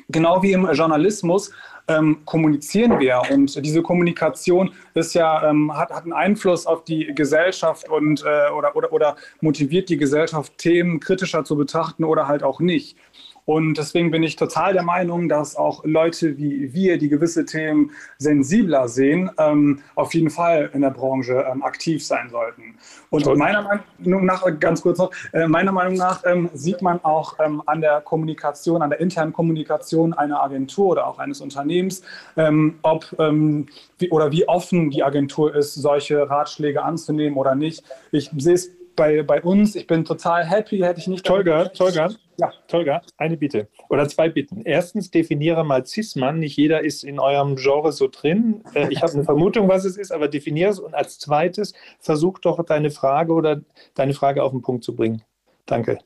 genau wie im Journalismus ähm, kommunizieren wir. Und diese Kommunikation ist ja, ähm, hat, hat einen Einfluss auf die Gesellschaft und äh, oder, oder, oder motiviert die Gesellschaft, Themen kritischer zu betrachten oder halt auch nicht. Und deswegen bin ich total der Meinung, dass auch Leute wie wir, die gewisse Themen sensibler sehen, ähm, auf jeden Fall in der Branche ähm, aktiv sein sollten. Und meiner Meinung nach, ganz kurz noch, äh, meiner Meinung nach ähm, sieht man auch ähm, an der Kommunikation, an der internen Kommunikation einer Agentur oder auch eines Unternehmens, ähm, ob ähm, wie, oder wie offen die Agentur ist, solche Ratschläge anzunehmen oder nicht. Ich sehe es bei, bei uns, ich bin total happy, hätte ich nicht. Tolga, Tolga, ja, Tolga, eine Bitte oder zwei Bitten. Erstens, definiere mal Cis-Mann. Nicht jeder ist in eurem Genre so drin. Äh, ich habe eine Vermutung, was es ist, aber definiere es. Und als zweites, versuch doch deine Frage oder deine Frage auf den Punkt zu bringen. Danke.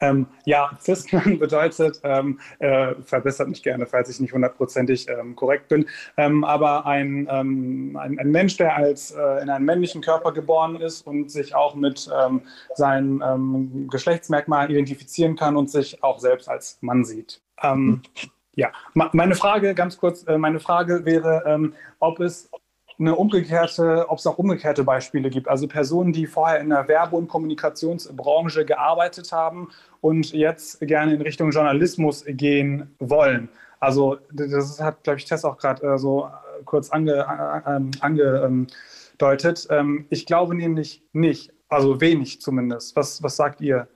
Ähm, ja, Cis-Mann bedeutet, ähm, äh, verbessert mich gerne, falls ich nicht hundertprozentig ähm, korrekt bin, ähm, aber ein, ähm, ein, ein, Mensch, der als äh, in einem männlichen Körper geboren ist und sich auch mit ähm, seinen Geschlechtsmerkmalen identifizieren kann und sich auch selbst als Mann sieht. ja, meine Frage, ganz kurz, äh, meine Frage wäre, ob es eine umgekehrte, ob es auch umgekehrte Beispiele gibt. Also Personen, die vorher in der Werbe- und Kommunikationsbranche gearbeitet haben und jetzt gerne in Richtung Journalismus gehen wollen. Also das hat, glaube ich, Tess auch gerade äh, so äh, kurz ange, äh, ähm, angedeutet. Ähm, ich glaube nämlich nicht, also wenig zumindest. Was, was sagt ihr?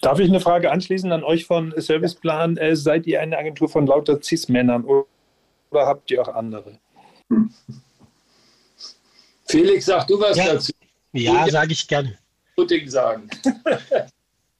Darf ich eine Frage anschließen an euch von Serviceplan? Äh, seid ihr eine Agentur von lauter Cis-Männern oder habt ihr auch andere? Felix, sag du was ja. dazu. Ja, sage ich gern. sagen.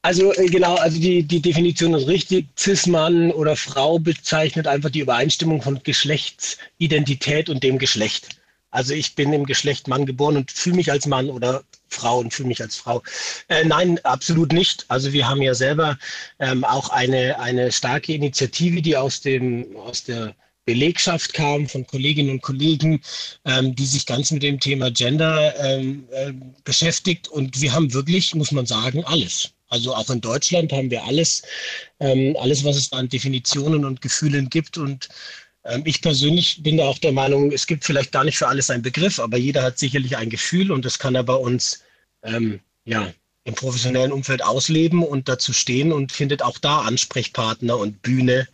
Also äh, genau, also die, die Definition ist richtig. Cis-Mann oder Frau bezeichnet einfach die Übereinstimmung von Geschlechtsidentität und dem Geschlecht. Also ich bin im Geschlecht Mann geboren und fühle mich als Mann oder Frau und fühle mich als Frau. Äh, nein, absolut nicht. Also wir haben ja selber ähm, auch eine, eine starke Initiative, die aus, dem, aus der Belegschaft kam, von Kolleginnen und Kollegen, ähm, die sich ganz mit dem Thema Gender ähm, äh, beschäftigt. Und wir haben wirklich, muss man sagen, alles. Also auch in Deutschland haben wir alles, ähm, alles, was es an Definitionen und Gefühlen gibt. Und ähm, ich persönlich bin da auch der Meinung, es gibt vielleicht gar nicht für alles einen Begriff, aber jeder hat sicherlich ein Gefühl und das kann er bei uns ähm, ja, im professionellen Umfeld ausleben und dazu stehen und findet auch da Ansprechpartner und Bühne,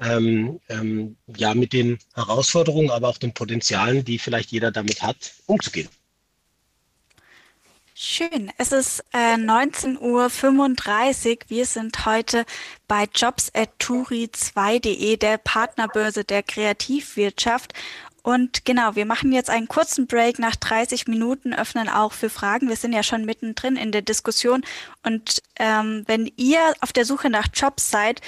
ähm, ähm, ja, mit den Herausforderungen, aber auch den Potenzialen, die vielleicht jeder damit hat, umzugehen. Schön. Es ist äh, 19.35 Uhr. Wir sind heute bei jobs.turi2.de, der Partnerbörse der Kreativwirtschaft. Und genau, wir machen jetzt einen kurzen Break nach 30 Minuten, öffnen auch für Fragen. Wir sind ja schon mittendrin in der Diskussion. Und ähm, wenn ihr auf der Suche nach Jobs seid,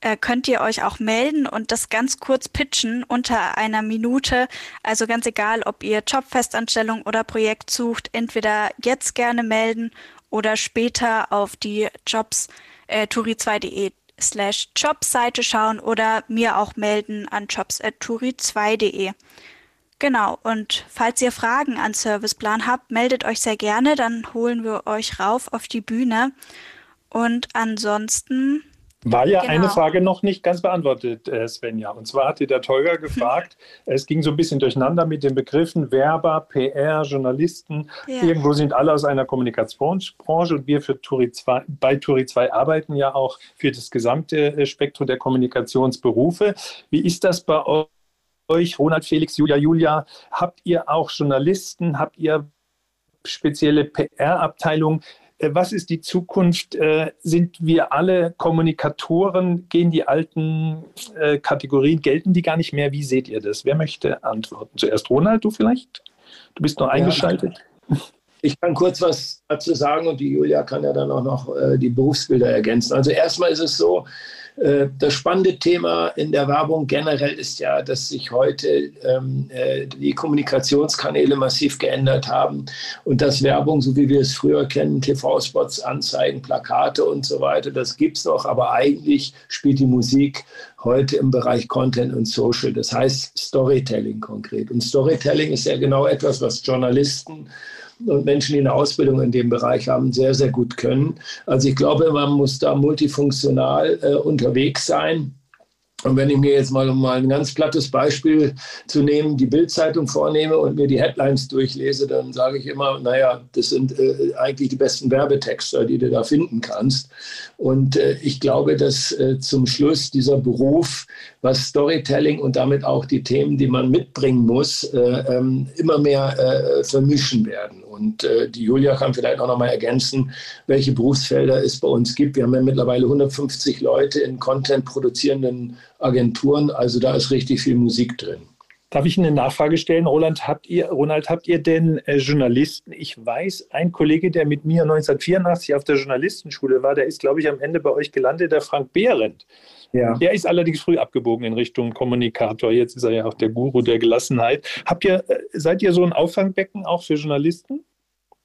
äh, könnt ihr euch auch melden und das ganz kurz pitchen unter einer Minute. Also ganz egal, ob ihr Jobfestanstellung oder Projekt sucht, entweder jetzt gerne melden oder später auf die Jobs äh, turi2.de slash Jobseite schauen oder mir auch melden an jobs.turi2.de. Genau, und falls ihr Fragen an Serviceplan habt, meldet euch sehr gerne, dann holen wir euch rauf auf die Bühne. Und ansonsten war ja genau. eine Frage noch nicht ganz beantwortet, äh, Svenja. Und zwar hatte der Tolga gefragt, es ging so ein bisschen durcheinander mit den Begriffen Werber, PR, Journalisten. Ja. Irgendwo sind alle aus einer Kommunikationsbranche und wir für Turi 2, bei Turi 2 arbeiten ja auch für das gesamte äh, Spektrum der Kommunikationsberufe. Wie ist das bei euch, Ronald, Felix, Julia, Julia? Habt ihr auch Journalisten? Habt ihr spezielle PR-Abteilungen? Äh, was ist die Zukunft? Äh, sind wir alle Kommunikatoren? Gehen die alten äh, Kategorien, gelten die gar nicht mehr? Wie seht ihr das? Wer möchte antworten? Zuerst Ronald, du vielleicht? Du bist noch eingeschaltet. Ja. Ich kann kurz was dazu sagen und die Julia kann ja dann auch noch die Berufsbilder ergänzen. Also erstmal ist es so, äh, das spannende Thema in der Werbung generell ist ja, dass sich heute ähm, äh, die Kommunikationskanäle massiv geändert haben und dass Werbung, so wie wir es früher kennen, TV-Spots, Anzeigen, Plakate und so weiter, das gibt es noch, aber eigentlich spielt die Musik heute im Bereich Content und Social, das heißt Storytelling konkret. Und Storytelling ist ja genau etwas, was Journalisten und Menschen, die eine Ausbildung in dem Bereich haben, sehr, sehr gut können. Also ich glaube, man muss da multifunktional äh, unterwegs sein. Und wenn ich mir jetzt mal, um mal ein ganz plattes Beispiel zu nehmen, die Bildzeitung vornehme und mir die Headlines durchlese, dann sage ich immer, naja, das sind äh, eigentlich die besten Werbetexte, die du da finden kannst. Und äh, ich glaube, dass äh, zum Schluss dieser Beruf, was Storytelling und damit auch die Themen, die man mitbringen muss, äh, ähm, immer mehr äh, vermischen werden. Und äh, die Julia kann vielleicht auch noch mal ergänzen, welche Berufsfelder es bei uns gibt. Wir haben ja mittlerweile 150 Leute in Content produzierenden Agenturen. Also da ist richtig viel Musik drin. Darf ich eine Nachfrage stellen? Roland, habt ihr, Ronald, habt ihr denn äh, Journalisten? Ich weiß, ein Kollege, der mit mir 1984 auf der Journalistenschule war, der ist, glaube ich, am Ende bei euch gelandet, der Frank Behrendt. Ja. Der ist allerdings früh abgebogen in Richtung Kommunikator. Jetzt ist er ja auch der Guru der Gelassenheit. Habt ihr, äh, seid ihr so ein Auffangbecken auch für Journalisten?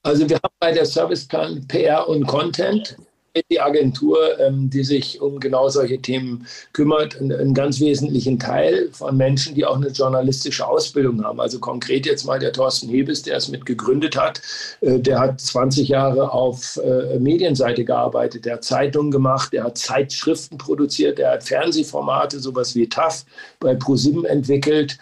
Also wir haben bei der Serviceplan PR und Content die Agentur, ähm, die sich um genau solche Themen kümmert, einen ganz wesentlichen Teil von Menschen, die auch eine journalistische Ausbildung haben. Also konkret jetzt mal der Thorsten Hebes, der es mit gegründet hat, äh, der hat 20 Jahre auf äh, Medienseite gearbeitet, der hat Zeitungen gemacht, der hat Zeitschriften produziert, der hat Fernsehformate, sowas wie TAF bei ProSieben entwickelt.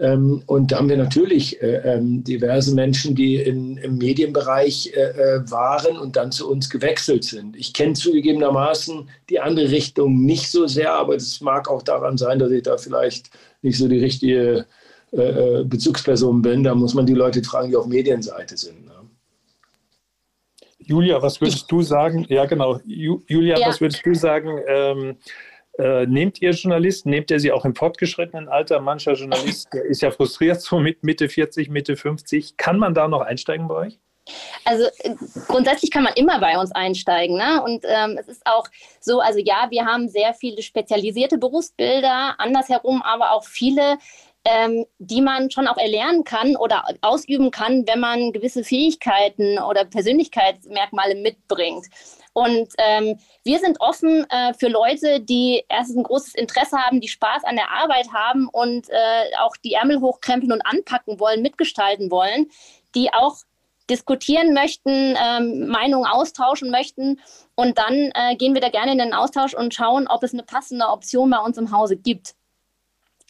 Ähm, und da haben wir natürlich äh, ähm, diverse Menschen, die in, im Medienbereich äh, äh, waren und dann zu uns gewechselt sind. Ich kenne zugegebenermaßen die andere Richtung nicht so sehr, aber es mag auch daran sein, dass ich da vielleicht nicht so die richtige Bezugsperson bin. Da muss man die Leute fragen, die auf Medienseite sind. Ne? Julia, was würdest du sagen? Ja, genau. Julia, ja. was würdest du sagen? Ähm, äh, nehmt ihr Journalisten, nehmt ihr sie auch im fortgeschrittenen Alter? Mancher Journalist der ist ja frustriert, so mit Mitte 40, Mitte 50. Kann man da noch einsteigen bei euch? Also äh, grundsätzlich kann man immer bei uns einsteigen. Ne? Und ähm, es ist auch so, also ja, wir haben sehr viele spezialisierte Berufsbilder, andersherum aber auch viele, ähm, die man schon auch erlernen kann oder ausüben kann, wenn man gewisse Fähigkeiten oder Persönlichkeitsmerkmale mitbringt. Und ähm, wir sind offen äh, für Leute, die erstens ein großes Interesse haben, die Spaß an der Arbeit haben und äh, auch die Ärmel hochkrempeln und anpacken wollen, mitgestalten wollen, die auch diskutieren möchten, ähm, Meinungen austauschen möchten. Und dann äh, gehen wir da gerne in den Austausch und schauen, ob es eine passende Option bei uns im Hause gibt.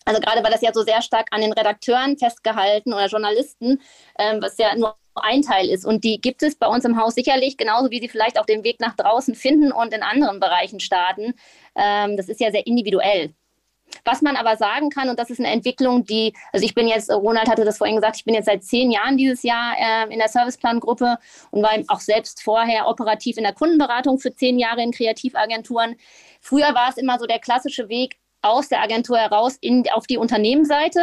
Also gerade weil das ja so sehr stark an den Redakteuren festgehalten oder Journalisten, ähm, was ja nur ein Teil ist. Und die gibt es bei uns im Haus sicherlich, genauso wie sie vielleicht auch den Weg nach draußen finden und in anderen Bereichen starten. Ähm, das ist ja sehr individuell. Was man aber sagen kann, und das ist eine Entwicklung, die, also ich bin jetzt, Ronald hatte das vorhin gesagt, ich bin jetzt seit zehn Jahren dieses Jahr äh, in der Serviceplangruppe und war auch selbst vorher operativ in der Kundenberatung für zehn Jahre in Kreativagenturen. Früher war es immer so der klassische Weg aus der Agentur heraus in, auf die Unternehmensseite.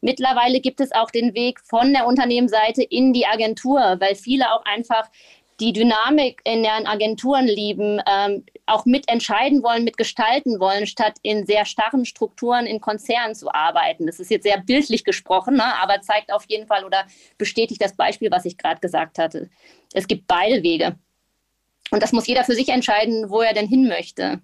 Mittlerweile gibt es auch den Weg von der Unternehmensseite in die Agentur, weil viele auch einfach die Dynamik in deren Agenturen lieben, ähm, auch mitentscheiden wollen, mitgestalten wollen, statt in sehr starren Strukturen in Konzernen zu arbeiten. Das ist jetzt sehr bildlich gesprochen, ne, aber zeigt auf jeden Fall oder bestätigt das Beispiel, was ich gerade gesagt hatte. Es gibt beide Wege. Und das muss jeder für sich entscheiden, wo er denn hin möchte.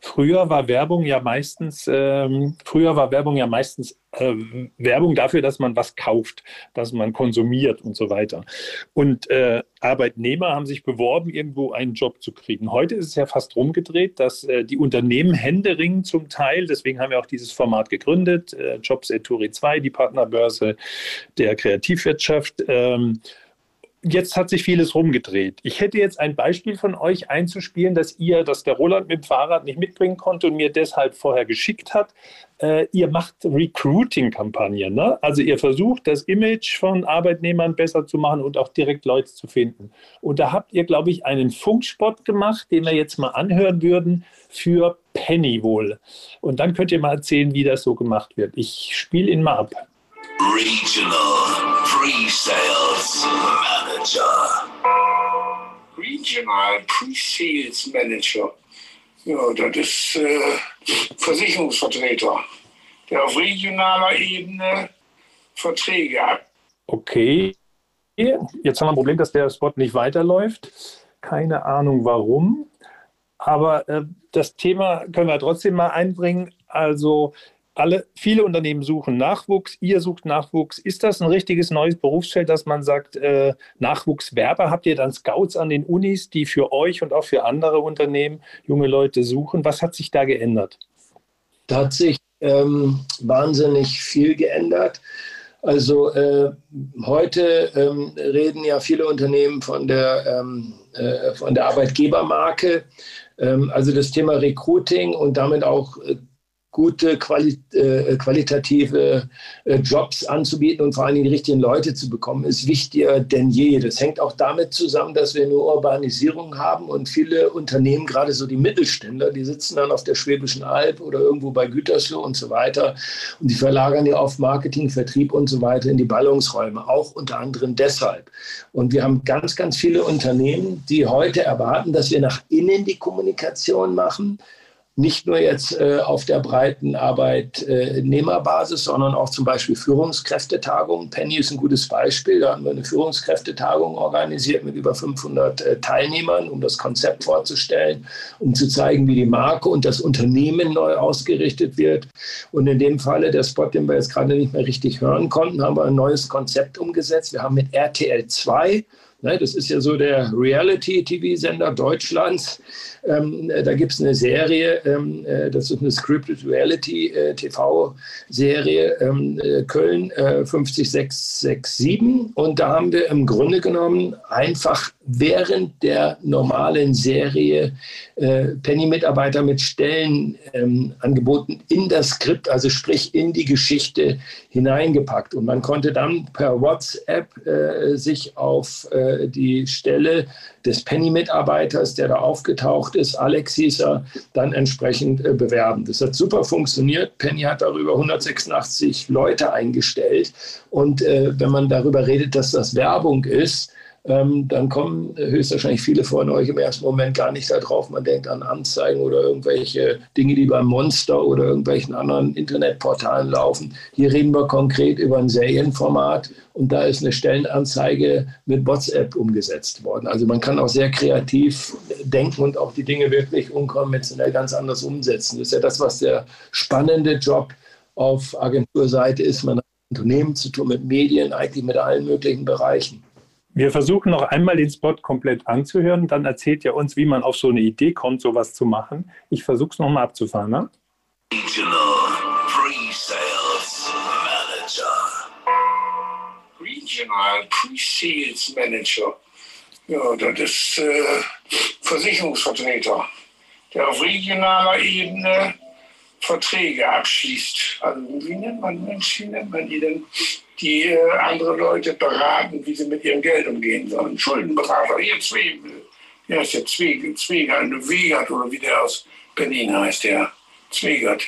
Früher war Werbung ja meistens, ähm, früher war Werbung ja meistens äh, Werbung dafür, dass man was kauft, dass man konsumiert und so weiter. Und äh, Arbeitnehmer haben sich beworben, irgendwo einen Job zu kriegen. Heute ist es ja fast rumgedreht, dass äh, die Unternehmen händeringen zum Teil. Deswegen haben wir auch dieses Format gegründet, äh, Jobs Eturi 2, die Partnerbörse der Kreativwirtschaft. Ähm, jetzt hat sich vieles rumgedreht. Ich hätte jetzt ein Beispiel von euch einzuspielen, dass ihr, dass der Roland mit dem Fahrrad nicht mitbringen konnte und mir deshalb vorher geschickt hat. Äh, ihr macht Recruiting-Kampagnen. Ne? Also ihr versucht, das Image von Arbeitnehmern besser zu machen und auch direkt Leute zu finden. Und da habt ihr, glaube ich, einen Funkspot gemacht, den wir jetzt mal anhören würden für Penny wohl. Und dann könnt ihr mal erzählen, wie das so gemacht wird. Ich spiele ihn mal ab. Regional Pre-Sales Manager. Regional Pre-Sales Manager. Ja, das ist äh, Versicherungsvertreter, der auf regionaler Ebene Verträge hat. Okay. Jetzt haben wir ein Problem, dass der Spot nicht weiterläuft. Keine Ahnung warum. Aber äh, das Thema können wir trotzdem mal einbringen. Also alle, viele Unternehmen suchen Nachwuchs, ihr sucht Nachwuchs. Ist das ein richtiges neues Berufsfeld, dass man sagt, äh, Nachwuchswerber? Habt ihr dann Scouts an den Unis, die für euch und auch für andere Unternehmen junge Leute suchen? Was hat sich da geändert? Da hat sich ähm, wahnsinnig viel geändert. Also äh, heute ähm, reden ja viele Unternehmen von der, ähm, äh, von der Arbeitgebermarke. Ähm, also das Thema Recruiting und damit auch äh, gute Quali äh, qualitative äh, Jobs anzubieten und vor allem die richtigen Leute zu bekommen, ist wichtiger denn je. Das hängt auch damit zusammen, dass wir eine Urbanisierung haben und viele Unternehmen, gerade so die Mittelständler, die sitzen dann auf der Schwäbischen Alb oder irgendwo bei Gütersloh und so weiter und die verlagern ja auf Marketing, Vertrieb und so weiter in die Ballungsräume, auch unter anderem deshalb. Und wir haben ganz, ganz viele Unternehmen, die heute erwarten, dass wir nach innen die Kommunikation machen nicht nur jetzt äh, auf der breiten Arbeitnehmerbasis, sondern auch zum Beispiel Führungskräftetagungen. Penny ist ein gutes Beispiel. Da haben wir eine Führungskräftetagung organisiert mit über 500 äh, Teilnehmern, um das Konzept vorzustellen, um zu zeigen, wie die Marke und das Unternehmen neu ausgerichtet wird. Und in dem Falle, der Spot, den wir jetzt gerade nicht mehr richtig hören konnten, haben wir ein neues Konzept umgesetzt. Wir haben mit RTL 2 Ne, das ist ja so der Reality-TV-Sender Deutschlands. Ähm, äh, da gibt es eine Serie, ähm, äh, das ist eine Scripted Reality-TV-Serie, äh, ähm, äh, Köln äh, 50667. Und da haben wir im Grunde genommen einfach während der normalen Serie äh, Penny-Mitarbeiter mit Stellen ähm, in das Skript, also sprich in die Geschichte hineingepackt. Und man konnte dann per WhatsApp äh, sich auf äh, die Stelle des Penny-Mitarbeiters, der da aufgetaucht ist, Alex hieß er, dann entsprechend äh, bewerben. Das hat super funktioniert. Penny hat darüber 186 Leute eingestellt. Und äh, wenn man darüber redet, dass das Werbung ist, ähm, dann kommen höchstwahrscheinlich viele von euch im ersten Moment gar nicht darauf. Man denkt an Anzeigen oder irgendwelche Dinge, die beim Monster oder irgendwelchen anderen Internetportalen laufen. Hier reden wir konkret über ein Serienformat und da ist eine Stellenanzeige mit WhatsApp umgesetzt worden. Also man kann auch sehr kreativ denken und auch die Dinge wirklich unkonventionell ganz anders umsetzen. Das ist ja das, was der spannende Job auf Agenturseite ist. Man hat Unternehmen zu tun, mit Medien, eigentlich mit allen möglichen Bereichen. Wir versuchen noch einmal den Spot komplett anzuhören. Dann erzählt er uns, wie man auf so eine Idee kommt, sowas zu machen. Ich versuche es nochmal abzufahren. Ne? Regional Pre-Sales Manager. Regional Pre-Sales Manager. Ja, das ist äh, Versicherungsvertreter, der auf regionaler Ebene Verträge abschließt. Also wie nennt man Menschen, wie nennt man die denn? Die äh, andere Leute beraten, wie sie mit ihrem Geld umgehen sollen. Schuldenberater, hier Zwegel, der ist der Zwegel, Zwegel, Wegert oder wie der aus Berlin heißt, der Zwegert.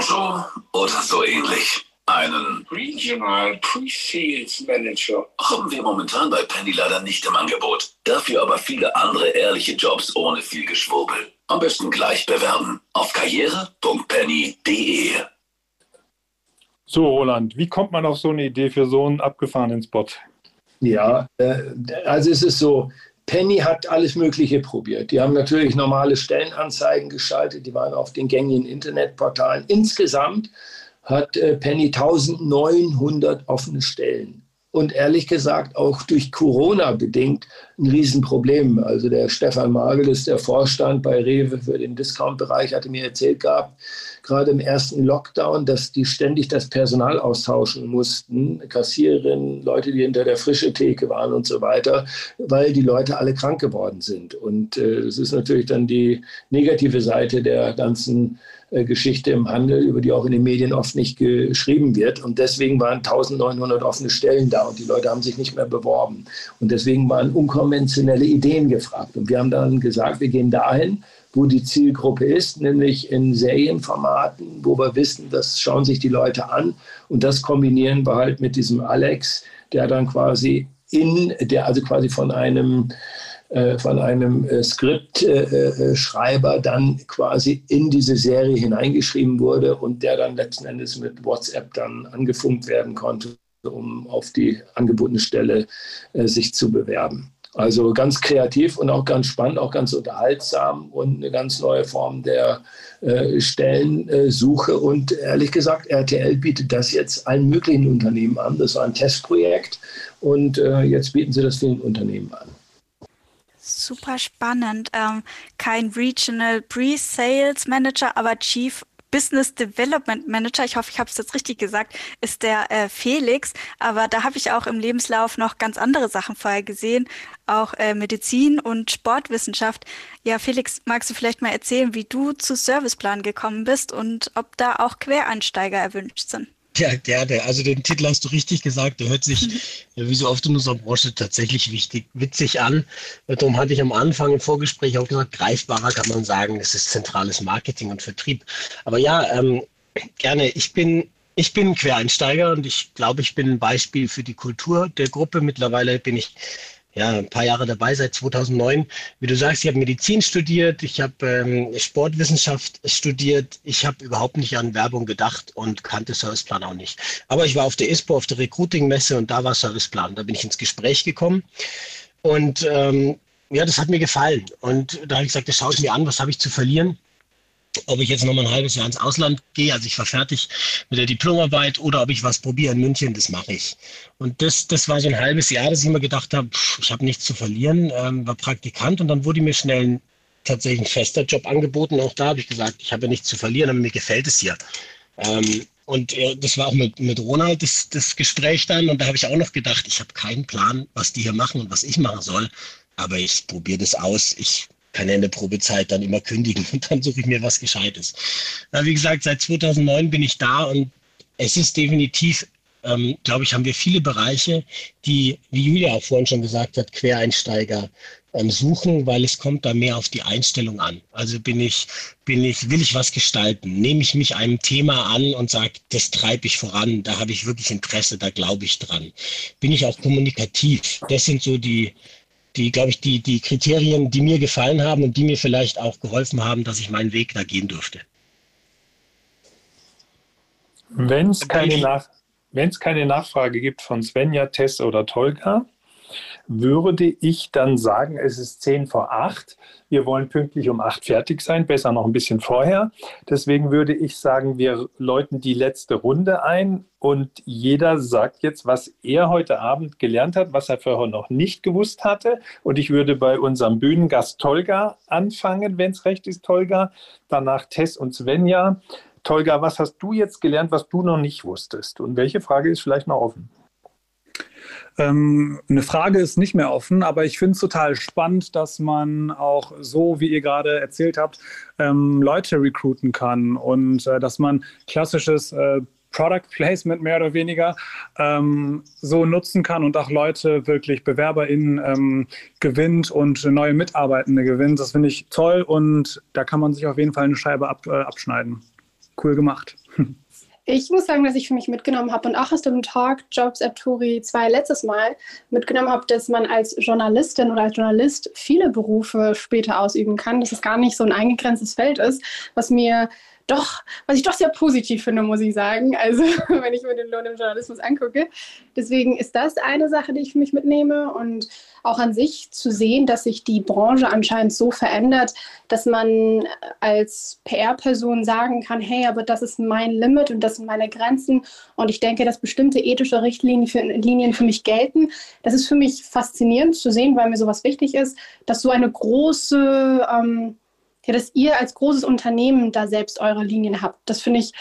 So oder so ähnlich. Einen Regional Pre-Sales Manager haben wir momentan bei Penny leider nicht im Angebot. Dafür aber viele andere ehrliche Jobs ohne viel Geschwurbel. Am besten gleich bewerben auf karriere.penny.de. So, Roland, wie kommt man auf so eine Idee für so einen abgefahrenen Spot? Ja, äh, also es ist so, Penny hat alles Mögliche probiert. Die haben natürlich normale Stellenanzeigen geschaltet, die waren auf den gängigen Internetportalen. Insgesamt hat äh, Penny 1900 offene Stellen. Und ehrlich gesagt auch durch Corona bedingt ein Riesenproblem. Also der Stefan Magel ist der Vorstand bei Rewe für den Discount-Bereich, hatte mir erzählt gehabt, gerade im ersten Lockdown, dass die ständig das Personal austauschen mussten, Kassiererinnen, Leute, die hinter der frische Theke waren und so weiter, weil die Leute alle krank geworden sind. Und äh, ist natürlich dann die negative Seite der ganzen äh, Geschichte im Handel, über die auch in den Medien oft nicht geschrieben wird. Und deswegen waren 1900 offene Stellen da und die Leute haben sich nicht mehr beworben. Und deswegen waren unkonventionelle Ideen gefragt. Und wir haben dann gesagt, wir gehen dahin, wo die Zielgruppe ist, nämlich in Serienformaten, wo wir wissen, das schauen sich die Leute an und das kombinieren wir halt mit diesem Alex, der dann quasi in, der also quasi von einem äh, von einem äh, Skriptschreiber äh, dann quasi in diese Serie hineingeschrieben wurde und der dann letzten Endes mit WhatsApp dann angefunkt werden konnte, um auf die angebotene Stelle sich zu bewerben. Also ganz kreativ und auch ganz spannend, auch ganz unterhaltsam und eine ganz neue Form der äh, Stellensuche. Und ehrlich gesagt, RTL bietet das jetzt allen möglichen Unternehmen an. Das war ein Testprojekt und äh, jetzt bieten sie das vielen Unternehmen an. Super spannend. Ähm, kein Regional Pre-Sales Manager, aber Chief Business Development Manager, ich hoffe, ich habe es jetzt richtig gesagt, ist der äh, Felix. Aber da habe ich auch im Lebenslauf noch ganz andere Sachen vorher gesehen, auch äh, Medizin und Sportwissenschaft. Ja, Felix, magst du vielleicht mal erzählen, wie du zu Serviceplan gekommen bist und ob da auch Quereinsteiger erwünscht sind? Ja, gerne. Also den Titel hast du richtig gesagt. Der hört sich, wie so oft in unserer Branche, tatsächlich wichtig, witzig an. Darum hatte ich am Anfang im Vorgespräch auch gesagt, greifbarer kann man sagen, das ist zentrales Marketing und Vertrieb. Aber ja, ähm, gerne. Ich bin, ich bin Quereinsteiger und ich glaube, ich bin ein Beispiel für die Kultur der Gruppe. Mittlerweile bin ich ja, ein paar Jahre dabei, seit 2009. Wie du sagst, ich habe Medizin studiert, ich habe ähm, Sportwissenschaft studiert. Ich habe überhaupt nicht an Werbung gedacht und kannte Serviceplan auch nicht. Aber ich war auf der ISPO, auf der Recruiting-Messe und da war Serviceplan. Da bin ich ins Gespräch gekommen. Und ähm, ja, das hat mir gefallen. Und da habe ich gesagt, das schaue ich mir an, was habe ich zu verlieren? Ob ich jetzt noch mal ein halbes Jahr ins Ausland gehe, also ich war fertig mit der Diplomarbeit oder ob ich was probiere in München, das mache ich. Und das, das war so ein halbes Jahr, dass ich immer gedacht habe, ich habe nichts zu verlieren, ähm, war Praktikant und dann wurde mir schnell ein, tatsächlich ein fester Job angeboten. Auch da habe ich gesagt, ich habe ja nichts zu verlieren, aber mir gefällt es hier. Ähm, und äh, das war auch mit, mit Ronald das, das Gespräch dann und da habe ich auch noch gedacht, ich habe keinen Plan, was die hier machen und was ich machen soll, aber ich probiere das aus. Ich in der Probezeit dann immer kündigen und dann suche ich mir was Gescheites. Na, wie gesagt, seit 2009 bin ich da und es ist definitiv, ähm, glaube ich, haben wir viele Bereiche, die, wie Julia auch vorhin schon gesagt hat, Quereinsteiger ähm, suchen, weil es kommt da mehr auf die Einstellung an. Also bin ich, bin ich, will ich was gestalten? Nehme ich mich einem Thema an und sage, das treibe ich voran, da habe ich wirklich Interesse, da glaube ich dran. Bin ich auch kommunikativ? Das sind so die, die, glaube ich, die, die Kriterien, die mir gefallen haben und die mir vielleicht auch geholfen haben, dass ich meinen Weg da gehen durfte. Wenn es keine, Nach keine Nachfrage gibt von Svenja, Tess oder Tolga, würde ich dann sagen, es ist 10 vor 8. Wir wollen pünktlich um 8 fertig sein, besser noch ein bisschen vorher. Deswegen würde ich sagen, wir läuten die letzte Runde ein und jeder sagt jetzt, was er heute Abend gelernt hat, was er vorher noch nicht gewusst hatte. Und ich würde bei unserem Bühnengast Tolga anfangen, wenn es recht ist, Tolga. Danach Tess und Svenja. Tolga, was hast du jetzt gelernt, was du noch nicht wusstest? Und welche Frage ist vielleicht noch offen? Ähm, eine Frage ist nicht mehr offen, aber ich finde es total spannend, dass man auch so, wie ihr gerade erzählt habt, ähm, Leute recruiten kann und äh, dass man klassisches äh, Product Placement mehr oder weniger ähm, so nutzen kann und auch Leute wirklich BewerberInnen ähm, gewinnt und neue Mitarbeitende gewinnt. Das finde ich toll und da kann man sich auf jeden Fall eine Scheibe ab, äh, abschneiden. Cool gemacht. Ich muss sagen, dass ich für mich mitgenommen habe. Und auch aus dem Talk Jobs at Turi 2 letztes Mal mitgenommen habe, dass man als Journalistin oder als Journalist viele Berufe später ausüben kann, dass es gar nicht so ein eingegrenztes Feld ist, was mir doch, was ich doch sehr positiv finde, muss ich sagen. Also, wenn ich mir den Lohn im Journalismus angucke. Deswegen ist das eine Sache, die ich für mich mitnehme und auch an sich zu sehen, dass sich die Branche anscheinend so verändert, dass man als PR-Person sagen kann, hey, aber das ist mein Limit und das sind meine Grenzen und ich denke, dass bestimmte ethische Richtlinien für, Linien für mich gelten. Das ist für mich faszinierend zu sehen, weil mir sowas wichtig ist, dass so eine große ähm, ja, dass ihr als großes Unternehmen da selbst eure Linien habt. Das finde ich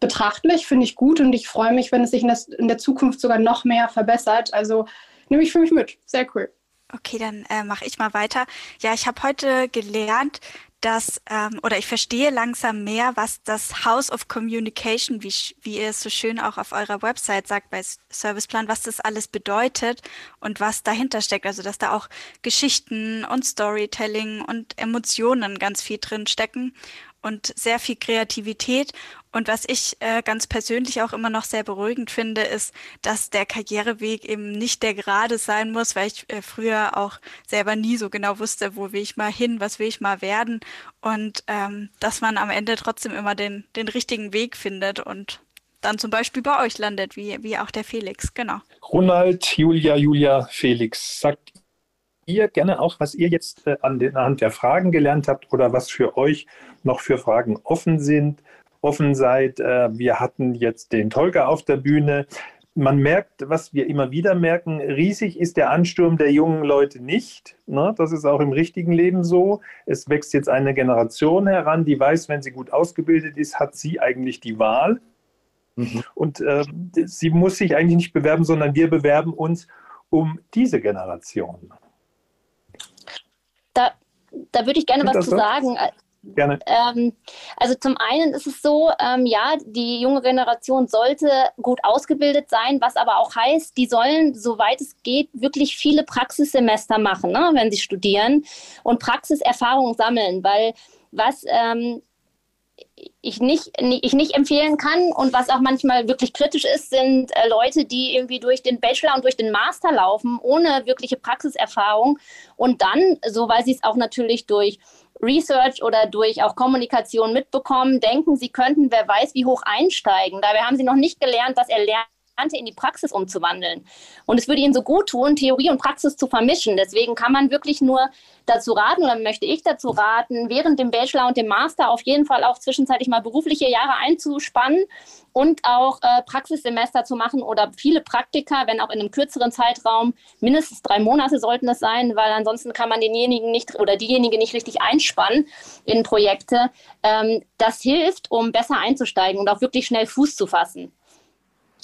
betrachtlich, finde ich gut und ich freue mich, wenn es sich in, das, in der Zukunft sogar noch mehr verbessert. Also nehme ich für mich mit. Sehr cool. Okay, dann äh, mache ich mal weiter. Ja, ich habe heute gelernt, dass, ähm, oder ich verstehe langsam mehr, was das House of Communication, wie, wie ihr es so schön auch auf eurer Website sagt bei Serviceplan, was das alles bedeutet und was dahinter steckt. Also, dass da auch Geschichten und Storytelling und Emotionen ganz viel drin stecken und sehr viel Kreativität. Und was ich äh, ganz persönlich auch immer noch sehr beruhigend finde, ist, dass der Karriereweg eben nicht der gerade sein muss, weil ich äh, früher auch selber nie so genau wusste, wo will ich mal hin, was will ich mal werden. Und ähm, dass man am Ende trotzdem immer den, den richtigen Weg findet und dann zum Beispiel bei euch landet, wie, wie auch der Felix, genau. Ronald, Julia, Julia, Felix, sagt ihr gerne auch, was ihr jetzt äh, an den, anhand der Fragen gelernt habt oder was für euch noch für Fragen offen sind, offen seid. Äh, wir hatten jetzt den Tolga auf der Bühne. Man merkt, was wir immer wieder merken, riesig ist der Ansturm der jungen Leute nicht. Ne? Das ist auch im richtigen Leben so. Es wächst jetzt eine Generation heran, die weiß, wenn sie gut ausgebildet ist, hat sie eigentlich die Wahl. Mhm. Und äh, sie muss sich eigentlich nicht bewerben, sondern wir bewerben uns um diese Generation. Da, da würde ich gerne was zu so? sagen. Gerne. Ähm, also zum einen ist es so, ähm, ja, die junge Generation sollte gut ausgebildet sein, was aber auch heißt, die sollen, soweit es geht, wirklich viele Praxissemester machen, ne, wenn sie studieren und Praxiserfahrung sammeln, weil was ähm, ich nicht, ich nicht empfehlen kann und was auch manchmal wirklich kritisch ist, sind äh, Leute, die irgendwie durch den Bachelor und durch den Master laufen, ohne wirkliche Praxiserfahrung und dann, so weil sie es auch natürlich durch Research oder durch auch Kommunikation mitbekommen, denken, sie könnten, wer weiß, wie hoch einsteigen. Dabei haben sie noch nicht gelernt, dass Erlernen in die Praxis umzuwandeln. Und es würde ihnen so gut tun, Theorie und Praxis zu vermischen. Deswegen kann man wirklich nur dazu raten, oder möchte ich dazu raten, während dem Bachelor und dem Master auf jeden Fall auch zwischenzeitlich mal berufliche Jahre einzuspannen und auch äh, Praxissemester zu machen oder viele Praktika, wenn auch in einem kürzeren Zeitraum, mindestens drei Monate sollten das sein, weil ansonsten kann man denjenigen nicht oder diejenige nicht richtig einspannen in Projekte. Ähm, das hilft, um besser einzusteigen und auch wirklich schnell Fuß zu fassen.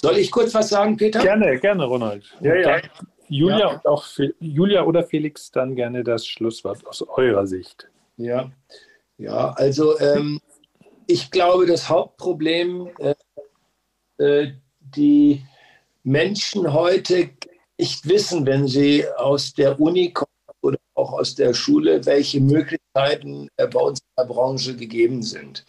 Soll ich kurz was sagen, Peter? Gerne, gerne, Ronald. Ja, ja. Julia ja. und auch Julia oder Felix dann gerne das Schlusswort aus eurer Sicht. Ja, ja also ähm, ich glaube, das Hauptproblem, äh, äh, die Menschen heute nicht wissen, wenn sie aus der Uni kommen oder auch aus der Schule, welche Möglichkeiten äh, bei uns in der Branche gegeben sind.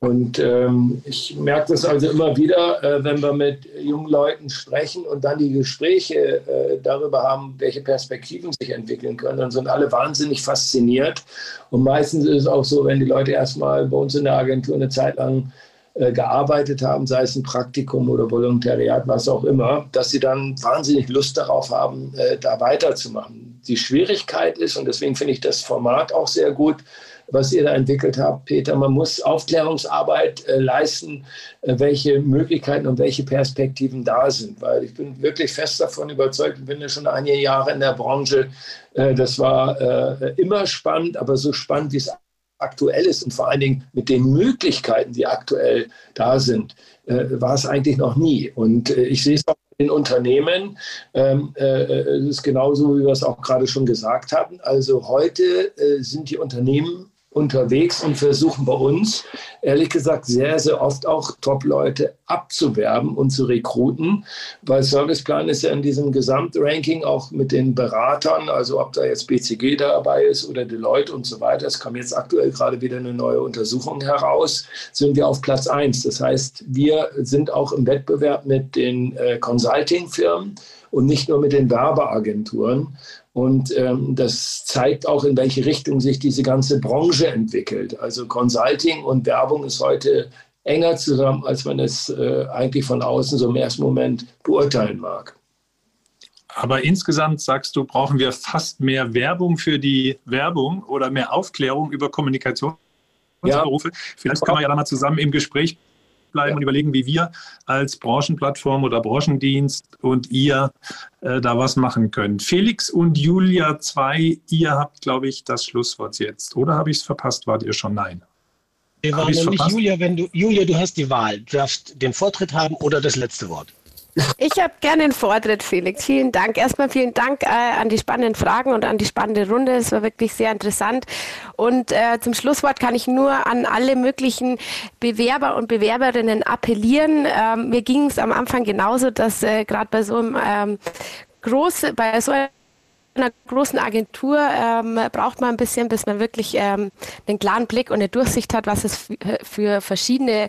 Und ähm, ich merke das also immer wieder, äh, wenn wir mit jungen Leuten sprechen und dann die Gespräche äh, darüber haben, welche Perspektiven sich entwickeln können, dann sind alle wahnsinnig fasziniert. Und meistens ist es auch so, wenn die Leute erstmal bei uns in der Agentur eine Zeit lang äh, gearbeitet haben, sei es ein Praktikum oder Volontariat, was auch immer, dass sie dann wahnsinnig Lust darauf haben, äh, da weiterzumachen. Die Schwierigkeit ist, und deswegen finde ich das Format auch sehr gut, was ihr da entwickelt habt, Peter. Man muss Aufklärungsarbeit äh, leisten, äh, welche Möglichkeiten und welche Perspektiven da sind. Weil ich bin wirklich fest davon überzeugt, ich bin ja schon einige Jahre in der Branche. Äh, das war äh, immer spannend, aber so spannend, wie es aktuell ist und vor allen Dingen mit den Möglichkeiten, die aktuell da sind, äh, war es eigentlich noch nie. Und äh, ich sehe es auch in Unternehmen. Ähm, äh, es ist genauso, wie wir es auch gerade schon gesagt haben. Also heute äh, sind die Unternehmen unterwegs und versuchen bei uns, ehrlich gesagt, sehr, sehr oft auch Top-Leute abzuwerben und zu rekruten, weil Serviceplan ist ja in diesem Gesamtranking auch mit den Beratern, also ob da jetzt BCG dabei ist oder Deloitte und so weiter, es kam jetzt aktuell gerade wieder eine neue Untersuchung heraus, sind wir auf Platz 1. Das heißt, wir sind auch im Wettbewerb mit den äh, Consulting-Firmen und nicht nur mit den Werbeagenturen. Und ähm, das zeigt auch, in welche Richtung sich diese ganze Branche entwickelt. Also Consulting und Werbung ist heute enger zusammen, als man es äh, eigentlich von außen so im ersten Moment beurteilen mag. Aber insgesamt sagst du, brauchen wir fast mehr Werbung für die Werbung oder mehr Aufklärung über Kommunikationsberufe. Ja. Vielleicht können wir ja da mal zusammen im Gespräch bleiben ja. und überlegen, wie wir als Branchenplattform oder Branchendienst und ihr äh, da was machen können. Felix und Julia 2, ihr habt, glaube ich, das Schlusswort jetzt. Oder habe ich es verpasst? Wart ihr schon? Nein. Wir waren nämlich Julia, wenn du, Julia, du hast die Wahl. Du darfst den Vortritt haben oder das letzte Wort. Ich habe gerne den Vortritt, Felix. Vielen Dank. Erstmal vielen Dank äh, an die spannenden Fragen und an die spannende Runde. Es war wirklich sehr interessant. Und äh, zum Schlusswort kann ich nur an alle möglichen Bewerber und Bewerberinnen appellieren. Ähm, mir ging es am Anfang genauso, dass äh, gerade bei so einem ähm, groß, bei so einem einer großen Agentur ähm, braucht man ein bisschen, bis man wirklich ähm, einen klaren Blick und eine Durchsicht hat, was es für verschiedene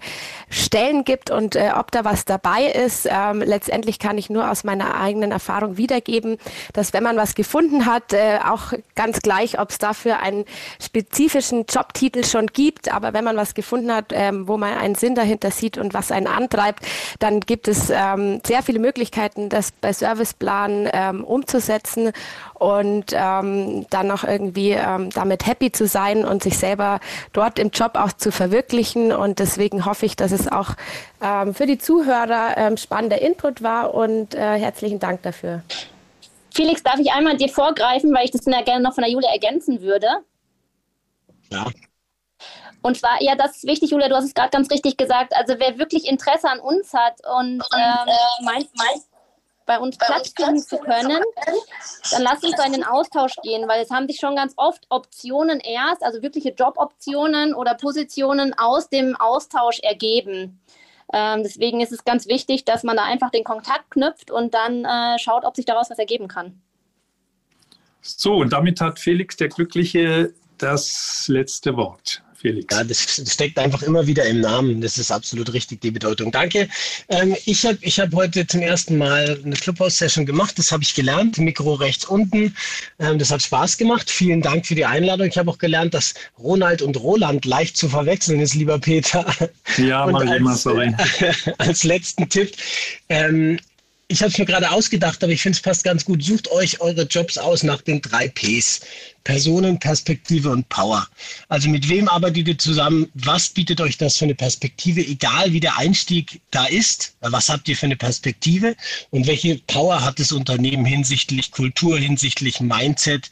Stellen gibt und äh, ob da was dabei ist. Ähm, letztendlich kann ich nur aus meiner eigenen Erfahrung wiedergeben, dass wenn man was gefunden hat, äh, auch ganz gleich, ob es dafür einen spezifischen Jobtitel schon gibt, aber wenn man was gefunden hat, ähm, wo man einen Sinn dahinter sieht und was einen antreibt, dann gibt es ähm, sehr viele Möglichkeiten, das bei Serviceplan ähm, umzusetzen und ähm, dann noch irgendwie ähm, damit happy zu sein und sich selber dort im Job auch zu verwirklichen. Und deswegen hoffe ich, dass es auch ähm, für die Zuhörer ähm, spannender Input war und äh, herzlichen Dank dafür. Felix, darf ich einmal dir vorgreifen, weil ich das gerne noch von der Julia ergänzen würde? Ja. Und zwar, ja, das ist wichtig, Julia, du hast es gerade ganz richtig gesagt. Also wer wirklich Interesse an uns hat und ähm, meint, meint bei uns Platz finden zu können, dann lass uns da in den Austausch gehen, weil es haben sich schon ganz oft Optionen erst, also wirkliche Joboptionen oder Positionen aus dem Austausch ergeben. Ähm, deswegen ist es ganz wichtig, dass man da einfach den Kontakt knüpft und dann äh, schaut, ob sich daraus was ergeben kann. So, und damit hat Felix der Glückliche das letzte Wort. Felix. Ja, das steckt einfach immer wieder im Namen. Das ist absolut richtig, die Bedeutung. Danke. Ähm, ich habe ich hab heute zum ersten Mal eine Clubhouse-Session gemacht. Das habe ich gelernt. Mikro rechts unten. Ähm, das hat Spaß gemacht. Vielen Dank für die Einladung. Ich habe auch gelernt, dass Ronald und Roland leicht zu verwechseln ist, lieber Peter. Ja, mach ich immer, sorry. als letzten Tipp. Ähm, ich habe es mir gerade ausgedacht, aber ich finde es passt ganz gut. Sucht euch eure Jobs aus nach den drei Ps. Personen, Perspektive und Power. Also mit wem arbeitet ihr zusammen? Was bietet euch das für eine Perspektive? Egal wie der Einstieg da ist, was habt ihr für eine Perspektive und welche Power hat das Unternehmen hinsichtlich Kultur, hinsichtlich Mindset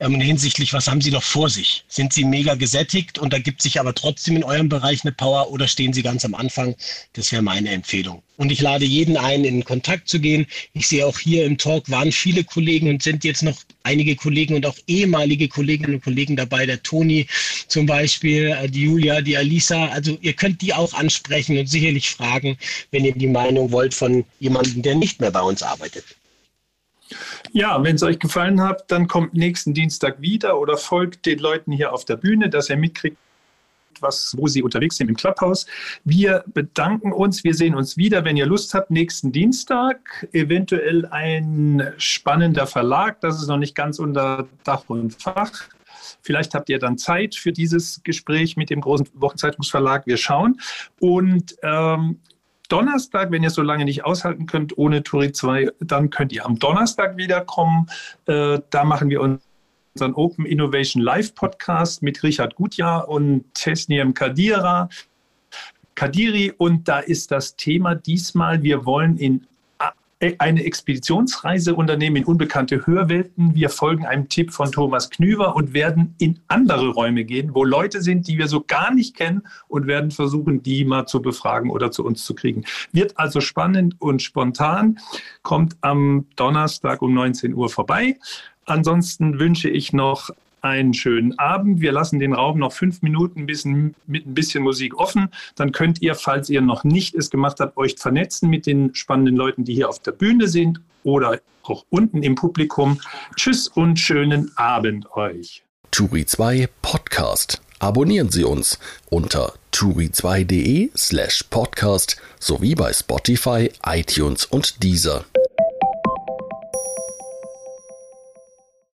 ähm, und hinsichtlich, was haben sie noch vor sich? Sind sie mega gesättigt und da gibt sich aber trotzdem in eurem Bereich eine Power oder stehen sie ganz am Anfang? Das wäre meine Empfehlung. Und ich lade jeden ein, in Kontakt zu gehen. Ich sehe auch hier im Talk waren viele Kollegen und sind jetzt noch einige Kollegen und auch ehemalige Kolleginnen und Kollegen dabei, der Toni zum Beispiel, äh, die Julia, die Alisa. Also ihr könnt die auch ansprechen und sicherlich fragen, wenn ihr die Meinung wollt von jemandem, der nicht mehr bei uns arbeitet. Ja, wenn es euch gefallen hat, dann kommt nächsten Dienstag wieder oder folgt den Leuten hier auf der Bühne, dass ihr mitkriegt, was, wo Sie unterwegs sind im Clubhouse. Wir bedanken uns. Wir sehen uns wieder, wenn ihr Lust habt, nächsten Dienstag. Eventuell ein spannender Verlag. Das ist noch nicht ganz unter Dach und Fach. Vielleicht habt ihr dann Zeit für dieses Gespräch mit dem großen Wochenzeitungsverlag. Wir schauen. Und ähm, Donnerstag, wenn ihr so lange nicht aushalten könnt ohne Turi 2, dann könnt ihr am Donnerstag wiederkommen. Äh, da machen wir uns unseren Open Innovation Live Podcast mit Richard Gutjahr und Tesniem Kadira. Kadiri und da ist das Thema diesmal, wir wollen in eine Expeditionsreise unternehmen in unbekannte Hörwelten. Wir folgen einem Tipp von Thomas Knüver und werden in andere Räume gehen, wo Leute sind, die wir so gar nicht kennen und werden versuchen, die mal zu befragen oder zu uns zu kriegen. Wird also spannend und spontan. Kommt am Donnerstag um 19 Uhr vorbei. Ansonsten wünsche ich noch einen schönen Abend. Wir lassen den Raum noch fünf Minuten bisschen, mit ein bisschen Musik offen. Dann könnt ihr, falls ihr noch nicht es gemacht habt, euch vernetzen mit den spannenden Leuten, die hier auf der Bühne sind oder auch unten im Publikum. Tschüss und schönen Abend euch. Turi 2 Podcast. Abonnieren Sie uns unter turi2.de slash podcast sowie bei Spotify, iTunes und Deezer.